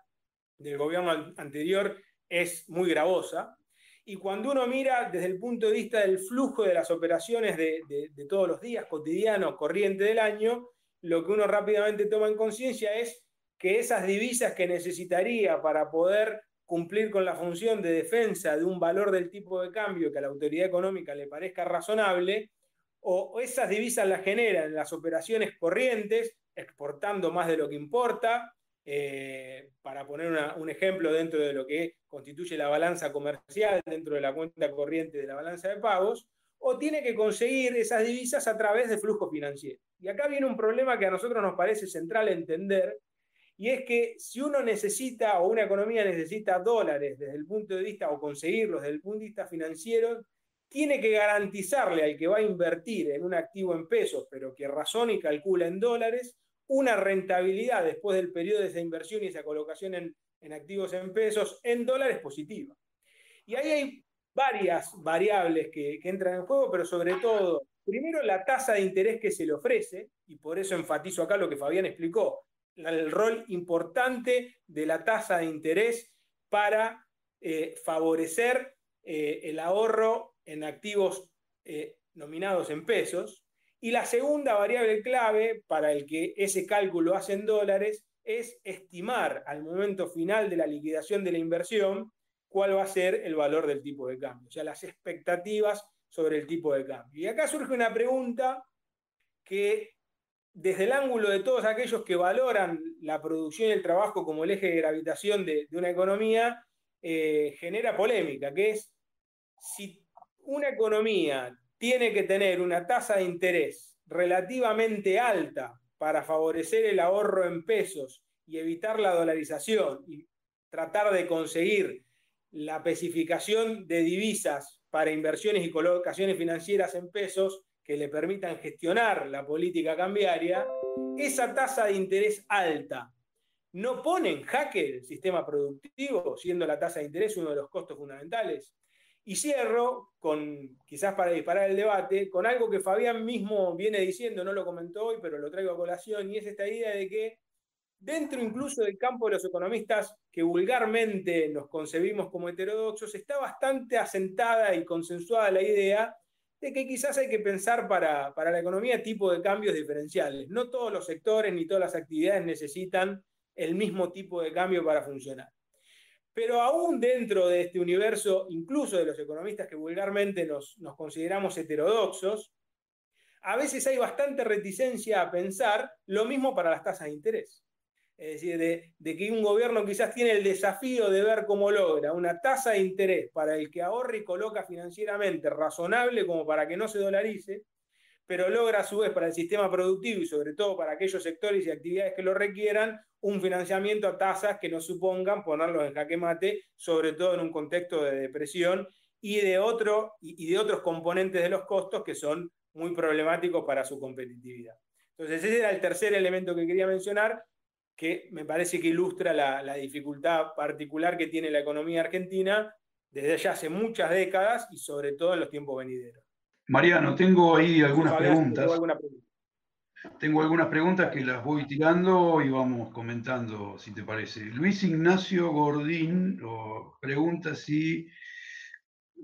S1: del gobierno anterior es muy gravosa. Y cuando uno mira desde el punto de vista del flujo de las operaciones de, todos los días, cotidianos, corriente del año, lo que uno rápidamente toma en conciencia es que esas divisas que necesitaría para poder cumplir con la función de defensa de un valor del tipo de cambio que a la autoridad económica le parezca razonable, o esas divisas las genera en las operaciones corrientes, exportando más de lo que importa, eh, para poner un ejemplo dentro de lo que constituye la balanza comercial, dentro de la cuenta corriente de la balanza de pagos, o tiene que conseguir esas divisas a través de flujo financiero. Y acá viene un problema que a nosotros nos parece central entender, y es que si uno necesita o una economía necesita dólares desde el punto de vista, o conseguirlos desde el punto de vista financiero, tiene que garantizarle al que va a invertir en un activo en pesos, pero que razona y calcula en dólares, una rentabilidad después del periodo de esa inversión y esa colocación en, activos en pesos en dólares positiva. Y ahí hay varias variables que, entran en juego, pero sobre todo, primero la tasa de interés que se le ofrece, y por eso enfatizo acá lo que Fabián explicó, el rol importante de la tasa de interés para eh, favorecer eh, el ahorro en activos eh, nominados en pesos, y la segunda variable clave para el que ese cálculo hace en dólares es estimar al momento final de la liquidación de la inversión cuál va a ser el valor del tipo de cambio, o sea, las expectativas sobre el tipo de cambio. Y acá surge una pregunta que desde el ángulo de todos aquellos que valoran la producción y el trabajo como el eje de gravitación de, una economía, eh, genera polémica, que es si una economía tiene que tener una tasa de interés relativamente alta para favorecer el ahorro en pesos y evitar la dolarización y tratar de conseguir la especificación de divisas para inversiones y colocaciones financieras en pesos que le permitan gestionar la política cambiaria, esa tasa de interés alta no pone en jaque el sistema productivo, siendo la tasa de interés uno de los costos fundamentales. Y cierro, con, quizás para disparar el debate, con algo que Fabián mismo viene diciendo, no lo comentó hoy, pero lo traigo a colación, y es esta idea de que dentro incluso del campo de los economistas que vulgarmente nos concebimos como heterodoxos, está bastante asentada y consensuada la idea de que quizás hay que pensar para, para la economía tipo de cambios diferenciales. No todos los sectores ni todas las actividades necesitan el mismo tipo de cambio para funcionar. Pero aún dentro de este universo, incluso de los economistas que vulgarmente nos, consideramos heterodoxos, a veces hay bastante reticencia a pensar lo mismo para las tasas de interés. Es decir, de, que un gobierno quizás tiene el desafío de ver cómo logra una tasa de interés para el que ahorre y coloca financieramente razonable como para que no se dolarice, pero logra a su vez para el sistema productivo y sobre todo para aquellos sectores y actividades que lo requieran, un financiamiento a tasas que no supongan ponerlos en jaque mate, sobre todo en un contexto de depresión y de, otro, y de otros componentes de los costos que son muy problemáticos para su competitividad. Entonces, ese era el tercer elemento que quería mencionar, que me parece que ilustra la, dificultad particular que tiene la economía argentina desde ya hace muchas décadas y sobre todo en los tiempos venideros.
S2: Mariano, tengo ahí algunas preguntas. Tengo algunas preguntas que las voy tirando y vamos comentando, si te parece. Luis Ignacio Gordín pregunta si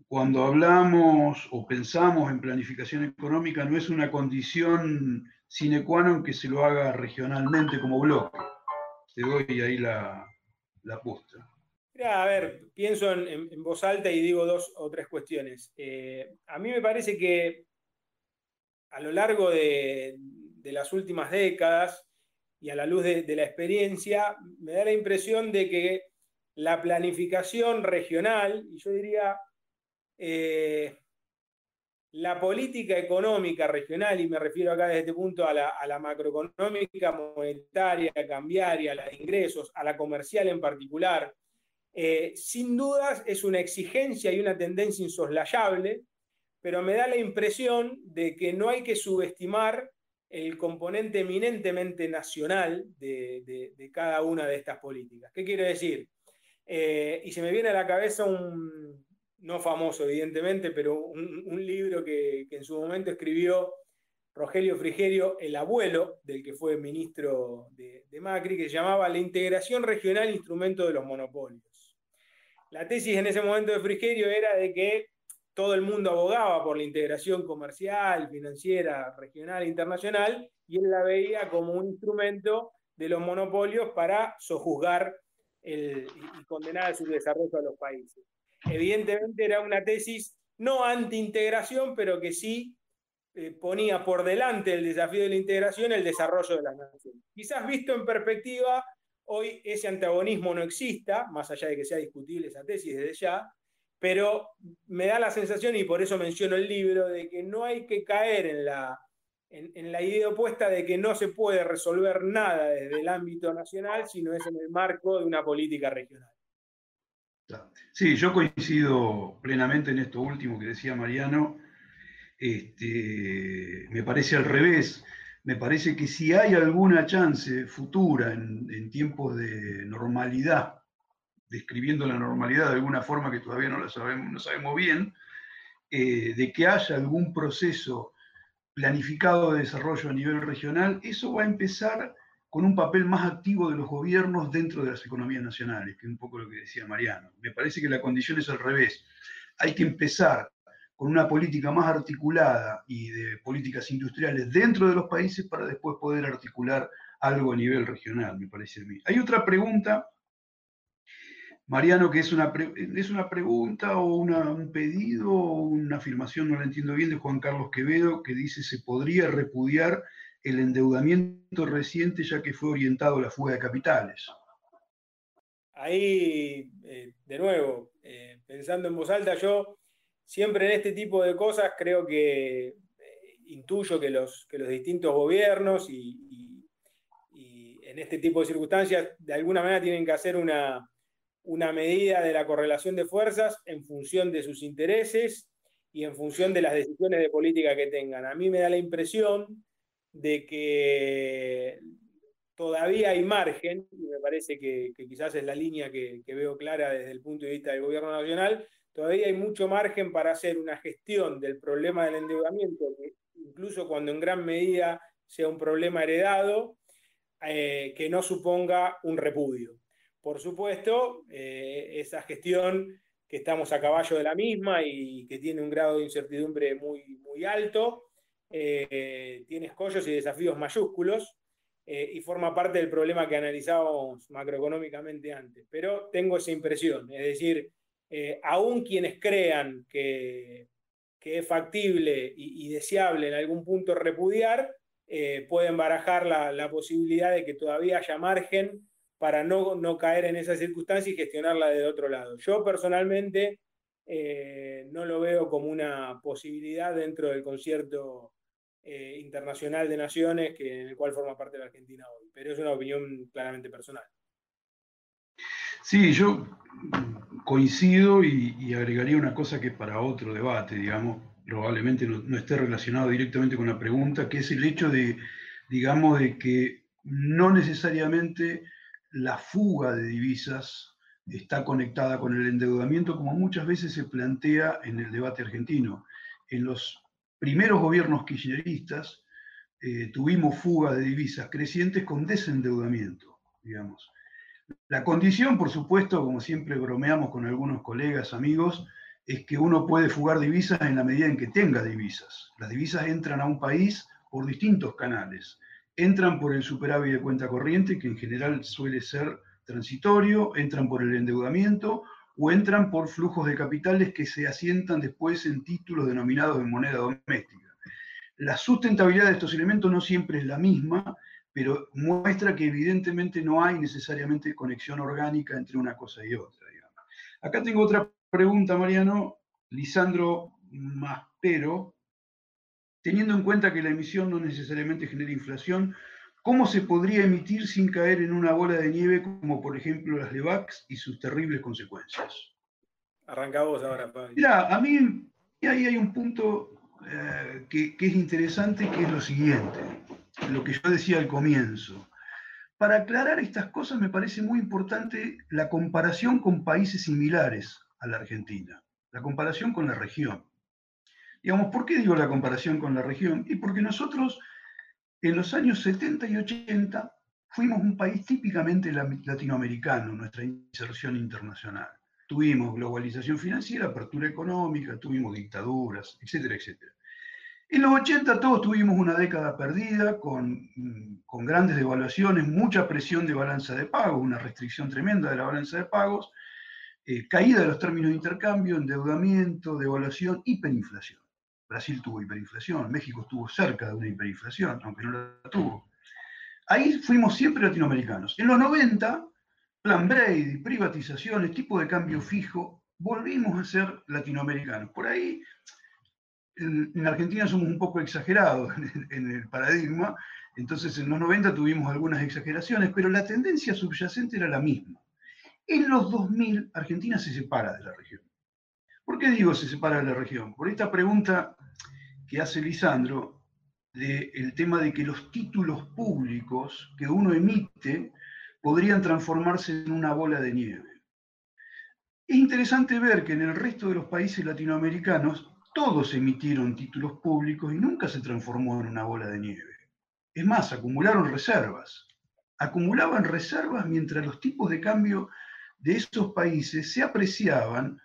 S2: cuando hablamos o pensamos en planificación económica no es una condición sine qua non que se lo haga regionalmente como bloque te doy ahí la, la posta.
S1: A ver, pienso en, voz alta y digo dos o tres cuestiones. Eh, a mí me parece que a lo largo de, las últimas décadas y a la luz de, la experiencia, me da la impresión de que la planificación regional, y yo diría eh, la política económica regional, y me refiero acá desde este punto a la, macroeconómica, monetaria, cambiaria, la de ingresos, a la comercial en particular, eh, sin dudas es una exigencia y una tendencia insoslayable, pero me da la impresión de que no hay que subestimar el componente eminentemente nacional de, cada una de estas políticas. ¿Qué quiero decir? Eh, y se me viene a la cabeza un, no famoso evidentemente, pero un, libro que, en su momento escribió Rogelio Frigerio, el abuelo del que fue ministro de, Macri, que llamaba La integración regional instrumento de los monopolios. La tesis en ese momento de Frigerio era de que todo el mundo abogaba por la integración comercial, financiera, regional internacional, y él la veía como un instrumento de los monopolios para sojuzgar y condenar su desarrollo a los países evidentemente era una tesis no anti-integración, pero que sí eh, ponía por delante el desafío de la integración el desarrollo de la nación. Quizás visto en perspectiva, hoy ese antagonismo no exista, más allá de que sea discutible esa tesis desde ya, pero me da la sensación, y por eso menciono el libro, de que no hay que caer en la, en la idea opuesta de que no se puede resolver nada desde el ámbito nacional, sino es en el marco de una política regional.
S2: Sí, yo coincido plenamente en esto último que decía Mariano. Este, me parece al revés. Me parece que si hay alguna chance futura en, tiempos de normalidad, describiendo la normalidad de alguna forma que todavía no la sabemos, no sabemos bien, eh, de que haya algún proceso planificado de desarrollo a nivel regional, eso va a empezar con un papel más activo de los gobiernos dentro de las economías nacionales, que es un poco lo que decía Mariano. Me parece que la condición es al revés. Hay que empezar con una política más articulada y de políticas industriales dentro de los países para después poder articular algo a nivel regional, me parece a mí. Hay otra pregunta, Mariano, que es una, es una pregunta o un pedido o una afirmación, no la entiendo bien, de Juan Carlos Quevedo, que dice, se podría repudiar el endeudamiento reciente ya que fue orientado a la fuga de capitales.
S1: Ahí, eh, de nuevo, eh, pensando en voz alta, yo siempre en este tipo de cosas creo que eh, intuyo que los, que los distintos gobiernos y, en este tipo de circunstancias de alguna manera tienen que hacer una, una medida de la correlación de fuerzas en función de sus intereses y en función de las decisiones de política que tengan. A mí me da la impresión de que todavía hay margen, y me parece que, quizás es la línea que, veo clara desde el punto de vista del gobierno nacional, todavía hay mucho margen para hacer una gestión del problema del endeudamiento, que incluso cuando en gran medida sea un problema heredado, eh, que no suponga un repudio. Por supuesto, eh, esa gestión que estamos a caballo de la misma y que tiene un grado de incertidumbre muy, muy alto, eh, tiene escollos y desafíos mayúsculos y forma parte del problema que analizábamos macroeconómicamente antes. Pero tengo esa impresión, es decir, aún quienes crean que, es factible y, deseable en algún punto repudiar, eh, pueden barajar la, posibilidad de que todavía haya margen para no, no, caer en esa circunstancia y gestionarla de otro lado. Yo personalmente eh, no lo veo como una posibilidad dentro del concierto eh, internacional de naciones que, en el cual forma parte la Argentina hoy, pero es una opinión claramente personal.
S2: Sí, yo coincido y agregaría una cosa que para otro debate, digamos, probablemente no, esté relacionado directamente con la pregunta, que es el hecho de, digamos, de que no necesariamente la fuga de divisas está conectada con el endeudamiento, como muchas veces se plantea en el debate argentino. En los primeros gobiernos kirchneristas eh, tuvimos fuga de divisas crecientes con desendeudamiento, digamos. La condición, por supuesto, como siempre bromeamos con algunos colegas, amigos, es que uno puede fugar divisas en la medida en que tenga divisas. Las divisas entran a un país por distintos canales. Entran por el superávit de cuenta corriente, que en general suele ser transitorio, entran por el endeudamiento o entran por flujos de capitales que se asientan después en títulos denominados en moneda doméstica. La sustentabilidad de estos elementos no siempre es la misma, pero muestra que evidentemente no hay necesariamente conexión orgánica entre una cosa y otra. Acá tengo otra pregunta, Mariano, Lisandro Maspero, teniendo en cuenta que la emisión no necesariamente genera inflación, ¿cómo se podría emitir sin caer en una bola de nieve como por ejemplo las LEVAX y sus terribles consecuencias?
S1: Arranca vos ahora, Pablo.
S2: Mira, a mí ahí hay un punto eh, que, que es interesante, que es lo siguiente, lo que yo decía al comienzo. Para aclarar estas cosas me parece muy importante la comparación con países similares a la Argentina, la comparación con la región. Digamos, ¿por qué digo la comparación con la región? Y porque nosotros en los años 70 y 80 fuimos un país típicamente latinoamericano, nuestra inserción internacional. Tuvimos globalización financiera, apertura económica, tuvimos dictaduras, etcétera, etcétera. En los 80 todos tuvimos una década perdida con, grandes devaluaciones, mucha presión de balanza de pagos, una restricción tremenda de la balanza de pagos, eh, caída de los términos de intercambio, endeudamiento, devaluación, hiperinflación. Brasil tuvo hiperinflación, México estuvo cerca de una hiperinflación, aunque no la tuvo. Ahí fuimos siempre latinoamericanos. En los 90, plan Brady, privatizaciones, tipo de cambio fijo, volvimos a ser latinoamericanos. Por ahí, en, Argentina somos un poco exagerados en, el paradigma, entonces en los 90 tuvimos algunas exageraciones, pero la tendencia subyacente era la misma. En los 2000, Argentina se separa de la región. ¿Por qué digo se separa de la región? Por esta pregunta que hace Lisandro del tema de que los títulos públicos que uno emite podrían transformarse en una bola de nieve. Es interesante ver que en el resto de los países latinoamericanos todos emitieron títulos públicos y nunca se transformó en una bola de nieve. Es más, acumularon reservas. Acumulaban reservas mientras los tipos de cambio de esos países se apreciaban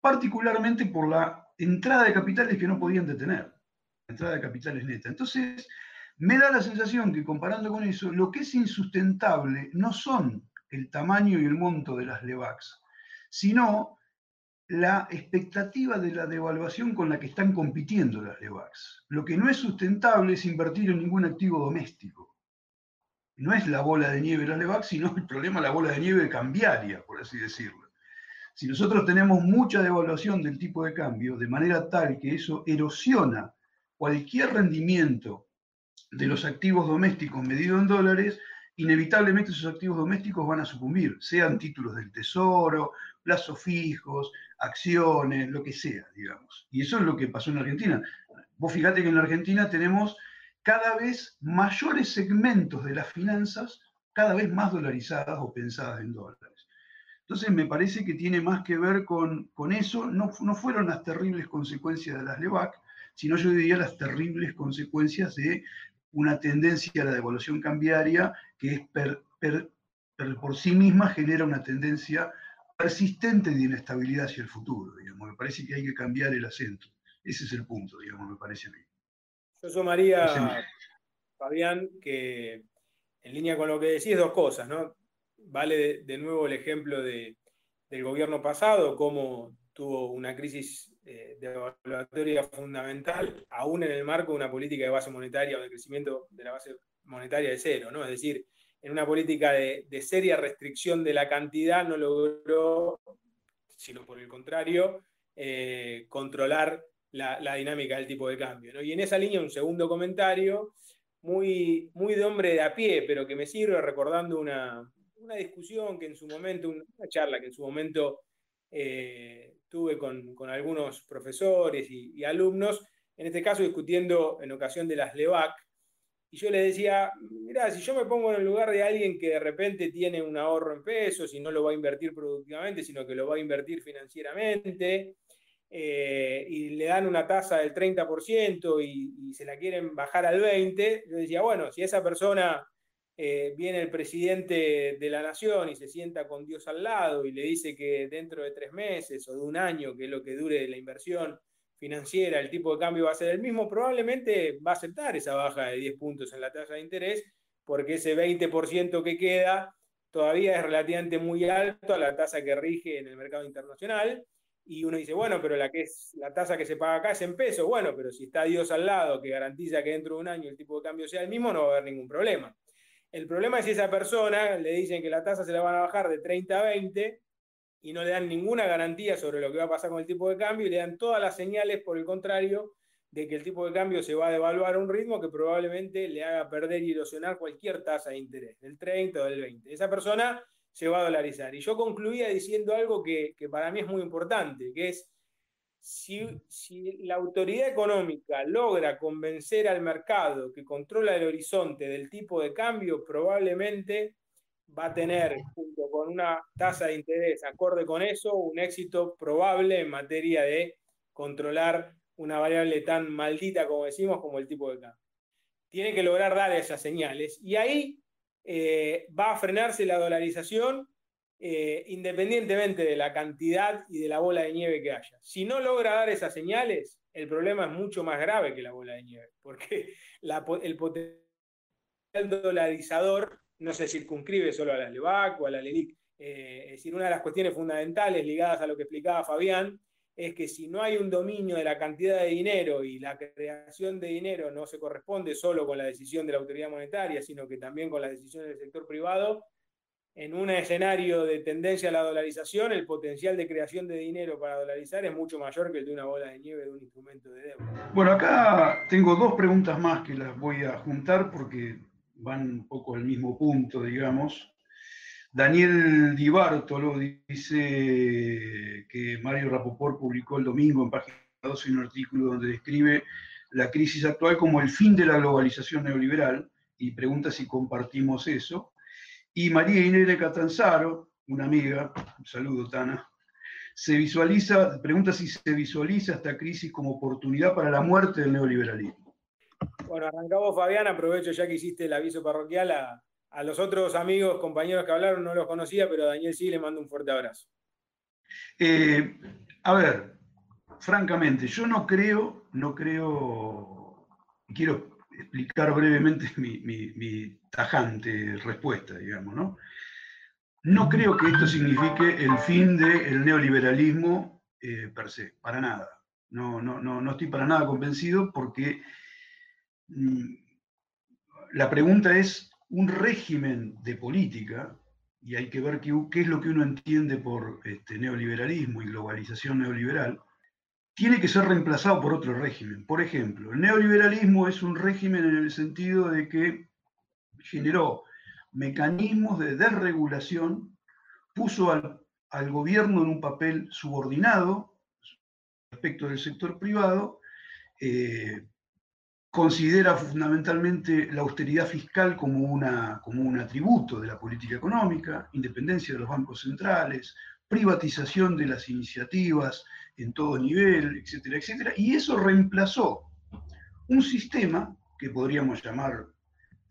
S2: particularmente por la entrada de capitales que no podían detener, entrada de capitales neta. Entonces, me da la sensación que comparando con eso, lo que es insustentable no son el tamaño y el monto de las LEVAX, sino la expectativa de la devaluación con la que están compitiendo las LEVAX. Lo que no es sustentable es invertir en ningún activo doméstico no es la bola de nieve de la LEVAC, sino el problema la bola de nieve cambiaria, por así decirlo. Si nosotros tenemos mucha devaluación del tipo de cambio, de manera tal que eso erosiona cualquier rendimiento de los activos domésticos medido en dólares, inevitablemente esos activos domésticos van a sucumbir, sean títulos del tesoro, plazos fijos, acciones, lo que sea, digamos. Y eso es lo que pasó en Argentina. Vos fíjate que en Argentina tenemos cada vez mayores segmentos de las finanzas, cada vez más dolarizadas o pensadas en dólares. Entonces me parece que tiene más que ver con, con eso, no, no fueron las terribles consecuencias de las LEVAC, sino yo diría las terribles consecuencias de una tendencia a la devaluación cambiaria que es por sí misma genera una tendencia persistente de inestabilidad hacia el futuro, digamos. Me parece que hay que cambiar el acento. Ese es el punto, digamos, me parece a mí.
S1: Yo sumaría, Fabián, que en línea con lo que decís, dos cosas, ¿no? Vale de, nuevo el ejemplo del gobierno pasado, cómo tuvo una crisis eh, devaluatoria fundamental, aún en el marco de una política de base monetaria o de crecimiento de la base monetaria de cero, ¿no? Es decir, en una política de, seria restricción de la cantidad no logró, sino por el contrario, eh, controlar la, dinámica del tipo de cambio. Y en esa línea un segundo comentario, muy, muy de hombre de a pie, pero que me sirve recordando una, discusión que en su momento, una charla que en su momento eh, tuve con, algunos profesores y, alumnos, en este caso discutiendo en ocasión de las LEVAC, y yo le decía, mira, si yo me pongo en el lugar de alguien que de repente tiene un ahorro en pesos y no lo va a invertir productivamente, sino que lo va a invertir financieramente, eh, y le dan una tasa del 30% y, y, se la quieren bajar al 20%, yo decía, bueno, si esa persona eh, viene el presidente de la nación y se sienta con Dios al lado y le dice que dentro de tres meses o de un año, que es lo que dure la inversión, financiera, el tipo de cambio va a ser el mismo, probablemente va a aceptar esa baja de 10 puntos en la tasa de interés, porque ese 20% que queda todavía es relativamente muy alto a la tasa que rige en el mercado internacional. Y uno dice, bueno, pero la, que es, la tasa que se paga acá es en pesos. Bueno, pero si está Dios al lado que garantiza que dentro de un año el tipo de cambio sea el mismo, no va a haber ningún problema. El problema es si esa persona le dicen que la tasa se la van a bajar de 30 a 20 y no le dan ninguna garantía sobre lo que va a pasar con el tipo de cambio y le dan todas las señales, por el contrario, de que el tipo de cambio se va a devaluar a un ritmo que probablemente le haga perder y erosionar cualquier tasa de interés, del 30 o del 20. Esa persona se va a dolarizar. Y yo concluía diciendo algo que, para mí es muy importante, que es si, la autoridad económica logra convencer al mercado que controla el horizonte del tipo de cambio, probablemente va a tener, junto con una tasa de interés acorde con eso, un éxito probable en materia de controlar una variable tan maldita como decimos como el tipo de cambio. Tiene que lograr dar esas señales y ahí eh, va a frenarse la dolarización eh, independientemente de la cantidad y de la bola de nieve que haya. Si no logra dar esas señales, el problema es mucho más grave que la bola de nieve, porque el potencial dolarizador no se circunscribe solo a la LEVAC o a la LELIC. Eh, es decir, una de las cuestiones fundamentales ligadas a lo que explicaba Fabián es que si no hay un dominio de la cantidad de dinero y la creación de dinero no se corresponde solo con la decisión de la autoridad monetaria, sino que también con las decisiones del sector privado, en un escenario de tendencia a la dolarización, el potencial de creación de dinero para dolarizar es mucho mayor que el de una bola de nieve de un instrumento de deuda.
S2: Bueno, acá tengo dos preguntas más que las voy a juntar porque van un poco al mismo punto, digamos. Daniel Di Bartolo dice que Mario Rapoport publicó el domingo en página 12 un artículo donde describe la crisis actual como el fin de la globalización neoliberal y pregunta si compartimos eso. Y María Inés Catanzaro, una amiga, un saludo Tana, se visualiza, pregunta si se visualiza esta crisis como oportunidad para la muerte del neoliberalismo.
S1: Bueno, arrancamos, Fabián. Aprovecho ya que hiciste el aviso parroquial a, los otros amigos, compañeros que hablaron, no los conocía, pero a Daniel sí le mando un fuerte abrazo.
S2: Eh, a ver, francamente, yo no creo, no creo, quiero explicar brevemente mi, tajante respuesta, digamos, ¿no? No creo que esto signifique el fin del neoliberalismo eh, per se, para nada. No, no, no, no estoy para nada convencido porque Mm, la pregunta es un régimen de política, y hay que ver qué, es lo que uno entiende por este, neoliberalismo y globalización neoliberal, tiene que ser reemplazado por otro régimen. Por ejemplo, el neoliberalismo es un régimen en el sentido de que generó mecanismos de desregulación, puso al, gobierno en un papel subordinado respecto del sector privado, eh, considera fundamentalmente la austeridad fiscal como, una, como un atributo de la política económica, independencia de los bancos centrales, privatización de las iniciativas en todo nivel, etcétera, etcétera, y eso reemplazó un sistema que podríamos llamar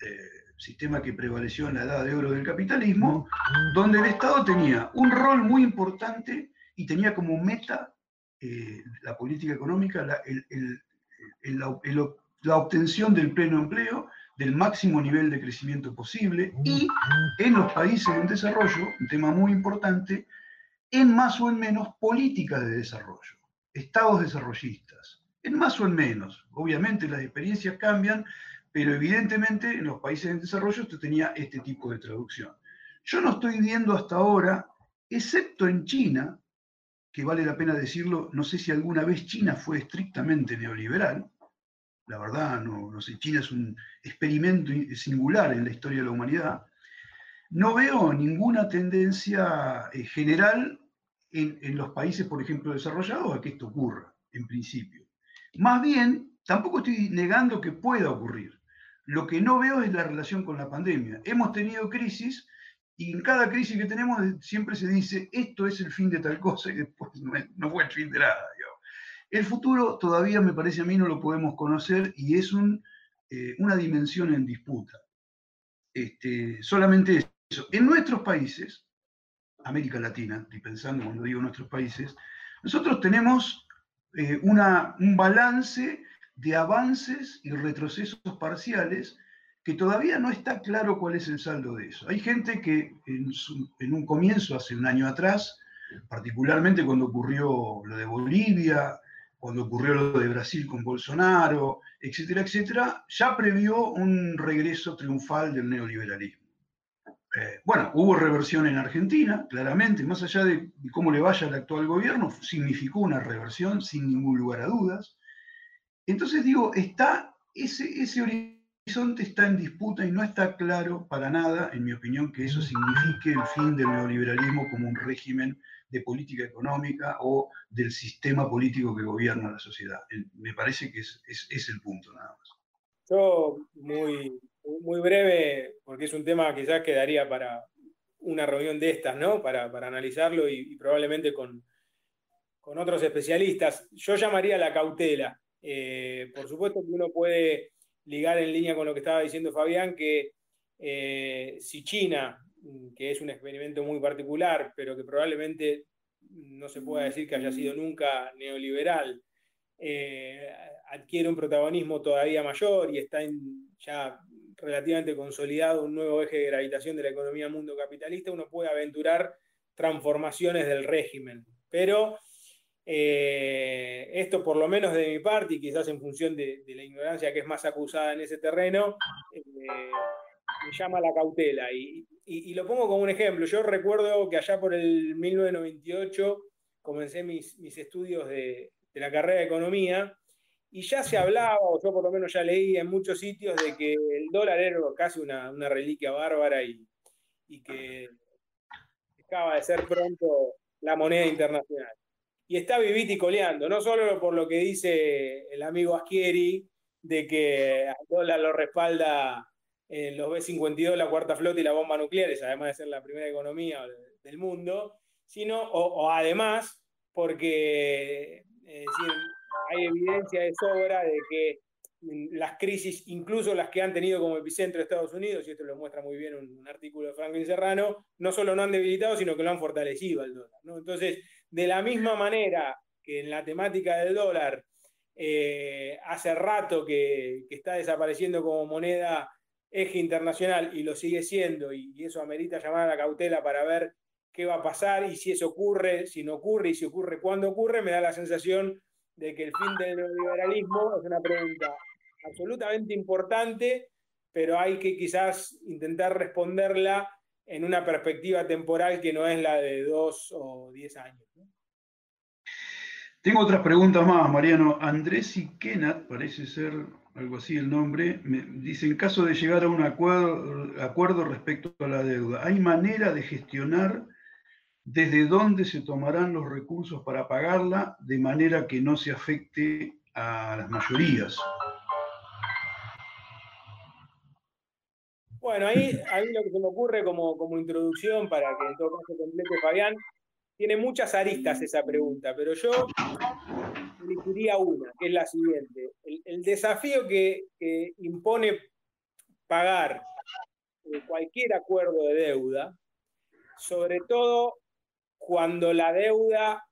S2: eh, sistema que prevaleció en la edad de oro del capitalismo, donde el Estado tenía un rol muy importante y tenía como meta eh, la política económica, la, la obtención del pleno empleo, del máximo nivel de crecimiento posible y en los países en desarrollo, un tema muy importante, en más o en menos políticas de desarrollo, estados desarrollistas, en más o en menos. Obviamente las experiencias cambian, pero evidentemente en los países en desarrollo usted tenía este tipo de traducción. Yo no estoy viendo hasta ahora, excepto en China, que vale la pena decirlo, no sé si alguna vez China fue estrictamente neoliberal, la verdad, no, no sé, China es un experimento singular en la historia de la humanidad, no veo ninguna tendencia eh, general en, los países, por ejemplo, desarrollados a que esto ocurra, en principio. Más bien, tampoco estoy negando que pueda ocurrir. Lo que no veo es la relación con la pandemia. Hemos tenido crisis y en cada crisis que tenemos siempre se dice, esto es el fin de tal cosa y después no, fue el fin de nada. El futuro todavía me parece a mí no lo podemos conocer y es eh, una dimensión en disputa. Este, solamente eso. En nuestros países, América Latina, estoy pensando cuando digo nuestros países, nosotros tenemos eh, un balance de avances y retrocesos parciales que todavía no está claro cuál es el saldo de eso. Hay gente que en, un comienzo, hace un año atrás, particularmente cuando ocurrió lo de Bolivia, cuando ocurrió lo de Brasil con Bolsonaro, etcétera, etcétera, ya previó un regreso triunfal del neoliberalismo. Eh, bueno, hubo reversión en Argentina, claramente, más allá de cómo le vaya al actual gobierno, significó una reversión sin ningún lugar a dudas. Entonces digo, está ese, horizonte está en disputa y no está claro para nada, en mi opinión, que eso signifique el fin del neoliberalismo como un régimen de política económica o del sistema político que gobierna la sociedad. Me parece que es, es, el punto nada más.
S1: Yo, muy, muy breve, porque es un tema que quizás quedaría para una reunión de estas, ¿no? Para, para analizarlo y, probablemente con, con otros especialistas. Yo llamaría la cautela. Eh, por supuesto que uno puede ligar en línea con lo que estaba diciendo Fabián, que eh, si China, que es un experimento muy particular, pero que probablemente no se pueda decir que haya sido nunca neoliberal, eh, adquiere un protagonismo todavía mayor y está ya relativamente consolidado un nuevo eje de gravitación de la economía mundo capitalista, uno puede aventurar transformaciones del régimen. Pero eh, esto, por lo menos de mi parte, y quizás en función de, la ignorancia que es más acusada en ese terreno, eh, me llama la cautela. Y, lo pongo como un ejemplo. Yo recuerdo que allá por el 1998 comencé mis, estudios de, la carrera de economía y ya se hablaba, o yo por lo menos ya leí en muchos sitios, de que el dólar era casi una, reliquia bárbara y, y que acaba de ser pronto la moneda internacional. Y está viviti coleando, no solo por lo que dice el amigo Aschieri, de que a dólar lo respalda en los B-52, la cuarta flota y la bomba nuclear, además de ser la primera economía del mundo, sino, o, además, porque hay evidencia de sobra de que las crisis, incluso las que han tenido como epicentro Estados Unidos, y esto lo muestra muy bien un, artículo de Franklin Serrano, no solo no han debilitado, sino que lo han fortalecido al dólar. Entonces, de la misma manera que en la temática del dólar eh, hace rato que, está desapareciendo como moneda eje internacional y lo sigue siendo, y, eso amerita llamar a la cautela para ver qué va a pasar y si eso ocurre, si no ocurre y si ocurre, cuándo ocurre, me da la sensación de que el fin del neoliberalismo es una pregunta absolutamente importante, pero hay que quizás intentar responderla en una perspectiva temporal que no es la de dos o diez años.
S2: Tengo otras preguntas más, Mariano. Andrés y Kenat, parece ser algo así el nombre, me dice, en caso de llegar a un acuerdo, acuerdo respecto a la deuda, ¿hay manera de gestionar desde dónde se tomarán los recursos para pagarla de manera que no se afecte a las mayorías?
S1: Bueno, ahí, ahí lo que se me ocurre como, como introducción para que en todo caso complete Fabián, tiene muchas aristas esa pregunta, pero yo elegiría una, que es la siguiente. El, desafío que, impone pagar eh, cualquier acuerdo de deuda, sobre todo cuando la deuda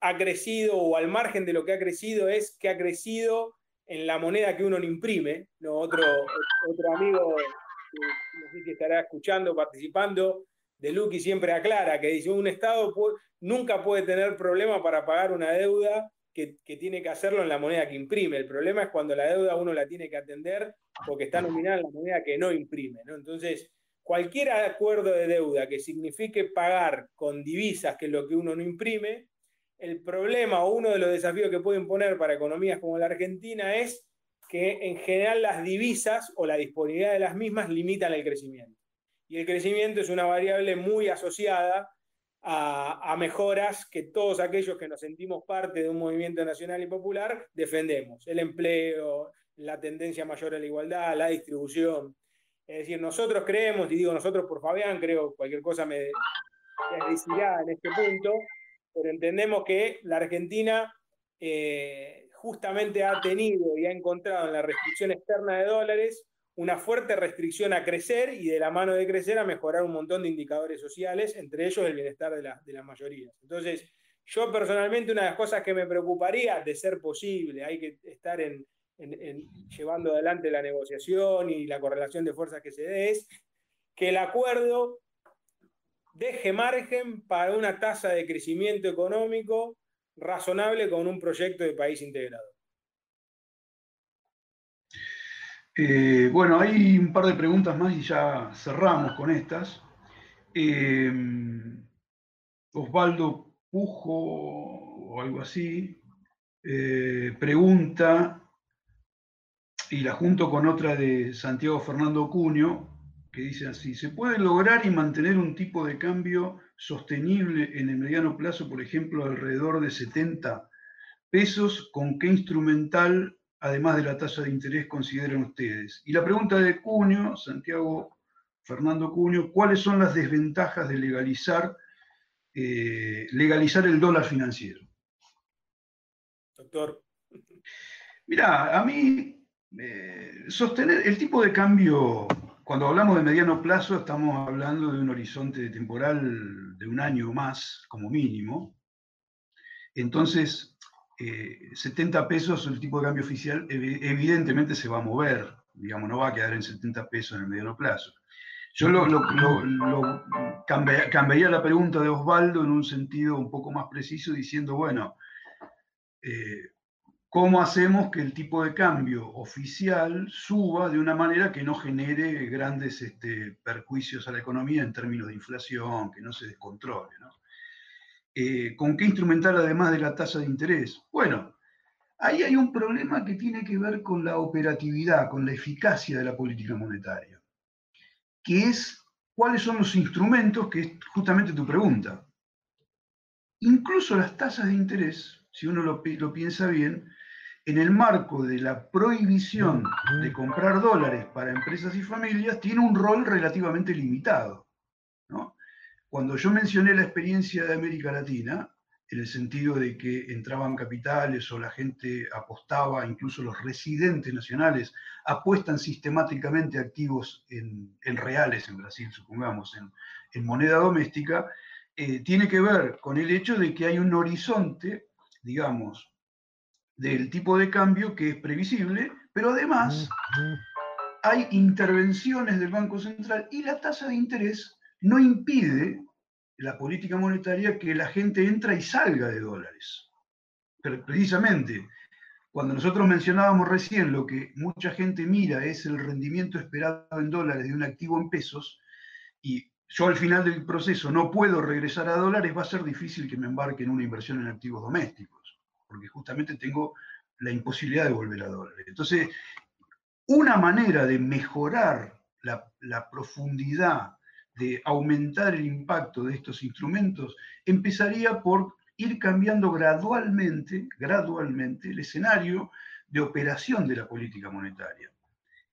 S1: ha crecido o al margen de lo que ha crecido es que ha crecido en la moneda que uno no imprime. ¿no? Otro, otro amigo que, estará escuchando, participando, de Lucky siempre aclara que dice, un Estado nunca puede tener problema para pagar una deuda que, tiene que hacerlo en la moneda que imprime. El problema es cuando la deuda uno la tiene que atender porque está nominada en la moneda que no imprime. ¿no? Entonces, cualquier acuerdo de deuda que signifique pagar con divisas, que es lo que uno no imprime, el problema o uno de los desafíos que puede imponer para economías como la Argentina es que en general las divisas o la disponibilidad de las mismas limitan el crecimiento. Y el crecimiento es una variable muy asociada a, mejoras que todos aquellos que nos sentimos parte de un movimiento nacional y popular defendemos. El empleo, la tendencia mayor a la igualdad, la distribución. Es decir, nosotros creemos, y digo nosotros por Fabián, creo cualquier cosa me, me en este punto, pero entendemos que la Argentina eh, justamente ha tenido y ha encontrado en la restricción externa de dólares una fuerte restricción a crecer y de la mano de crecer a mejorar un montón de indicadores sociales, entre ellos el bienestar de, la, de las mayorías. Entonces, yo personalmente una de las cosas que me preocuparía, de ser posible, hay que estar en, llevando adelante la negociación y la correlación de fuerzas que se dé, es que el acuerdo deje margen para una tasa de crecimiento económico razonable con un proyecto de país integrado.
S2: Eh, bueno, hay un par de preguntas más y ya cerramos con estas. Eh, Osvaldo Pujo o algo así eh, pregunta, y la junto con otra de Santiago Fernando Cuño, que dice así, ¿se puede lograr y mantener un tipo de cambio sostenible en el mediano plazo, por ejemplo, alrededor de 70 pesos? ¿Con qué instrumental, además de la tasa de interés, consideran ustedes? Y la pregunta de Cuño, Santiago Fernando Cuño, ¿cuáles son las desventajas de legalizar, eh, legalizar el dólar financiero?
S1: Doctor.
S2: Mira, a mí eh, sostener el tipo de cambio cuando hablamos de mediano plazo, estamos hablando de un horizonte temporal de un año o más, como mínimo. Entonces, 70 eh, pesos, el tipo de cambio oficial, evidentemente se va a mover, digamos, no va a quedar en 70 pesos en el mediano plazo. Yo lo, cambiaría la pregunta de Osvaldo en un sentido un poco más preciso, diciendo, bueno, eh, ¿Cómo hacemos que el tipo de cambio oficial suba de una manera que no genere grandes este, perjuicios a la economía en términos de inflación, que no se descontrole? Eh, ¿Con qué instrumental además de la tasa de interés? Bueno, ahí hay un problema que tiene que ver con la operatividad, con la eficacia de la política monetaria, que es cuáles son los instrumentos, que es justamente tu pregunta. Incluso las tasas de interés, si uno lo piensa bien, en el marco de la prohibición de comprar dólares para empresas y familias, tiene un rol relativamente limitado. Cuando yo mencioné la experiencia de América Latina, en el sentido de que entraban capitales o la gente apostaba, incluso los residentes nacionales apuestan sistemáticamente activos en, reales en Brasil, supongamos, en, moneda doméstica, eh, tiene que ver con el hecho de que hay un horizonte, digamos, del tipo de cambio que es previsible, pero además hay intervenciones del Banco Central y la tasa de interés no impide la política monetaria que la gente entra y salga de dólares. Pero precisamente, cuando nosotros mencionábamos recién lo que mucha gente mira es el rendimiento esperado en dólares de un activo en pesos, y yo al final del proceso no puedo regresar a dólares, va a ser difícil que me embarque en una inversión en activos domésticos porque justamente tengo la imposibilidad de volver a dólares. Entonces, una manera de mejorar la, profundidad, de aumentar el impacto de estos instrumentos, empezaría por ir cambiando gradualmente, gradualmente el escenario de operación de la política monetaria.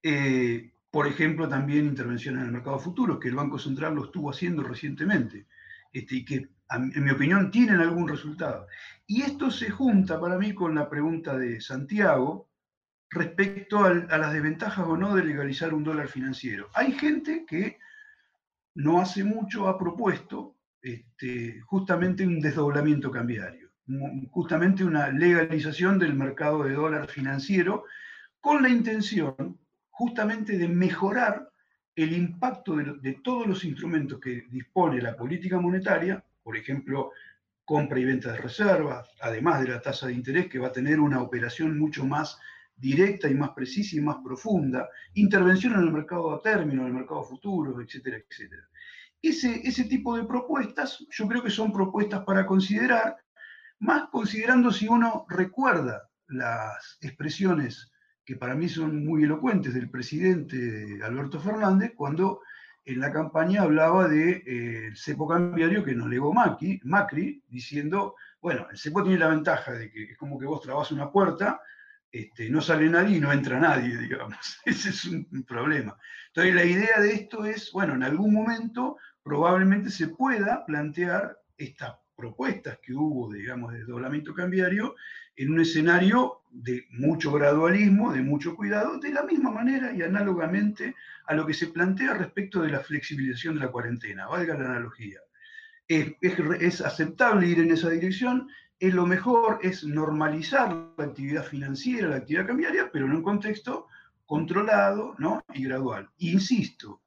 S2: Eh, por ejemplo, también intervención en el mercado futuro, que el Banco Central lo estuvo haciendo recientemente este, y que, en mi opinión, tienen algún resultado. Y esto se junta para mí con la pregunta de Santiago respecto a las desventajas o no de legalizar un dólar financiero. Hay gente que no hace mucho ha propuesto este, justamente un desdoblamiento cambiario, justamente una legalización del mercado de dólar financiero con la intención justamente de mejorar el impacto de, todos los instrumentos que dispone la política monetaria, por ejemplo, compra y venta de reservas, además de la tasa de interés que va a tener una operación mucho más directa y más precisa y más profunda, intervención en el mercado a término, en el mercado futuro, etcétera, etcétera. Ese, ese tipo de propuestas yo creo que son propuestas para considerar, más considerando si uno recuerda las expresiones que para mí son muy elocuentes del presidente Alberto Fernández, cuando en la campaña hablaba del de, eh, cepo cambiario que nos legó Macri, Macri, diciendo, bueno, el cepo tiene la ventaja de que es como que vos trabas una puerta, este, no sale nadie y no entra nadie, digamos. Ese es un, problema. Entonces la idea de esto es, bueno, en algún momento probablemente se pueda plantear estas propuestas que hubo, digamos, de doblamiento cambiario en un escenario de mucho gradualismo, de mucho cuidado, de la misma manera y análogamente a lo que se plantea respecto de la flexibilización de la cuarentena, valga la analogía. Es, es, aceptable ir en esa dirección, es lo mejor, es normalizar la actividad financiera, la actividad cambiaria, pero en un contexto controlado ¿no? y gradual. Insisto,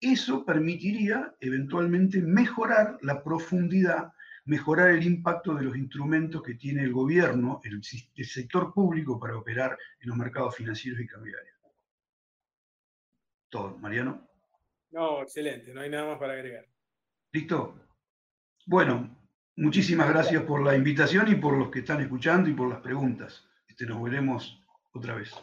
S2: eso permitiría eventualmente mejorar la profundidad mejorar el impacto de los instrumentos que tiene el gobierno, el, sector público para operar en los mercados financieros y cambiarios. Todo, Mariano.
S1: No, excelente, no hay nada más para agregar.
S2: ¿Listo? Bueno, muchísimas gracias por la invitación y por los que están escuchando y por las preguntas. Este, nos veremos otra vez.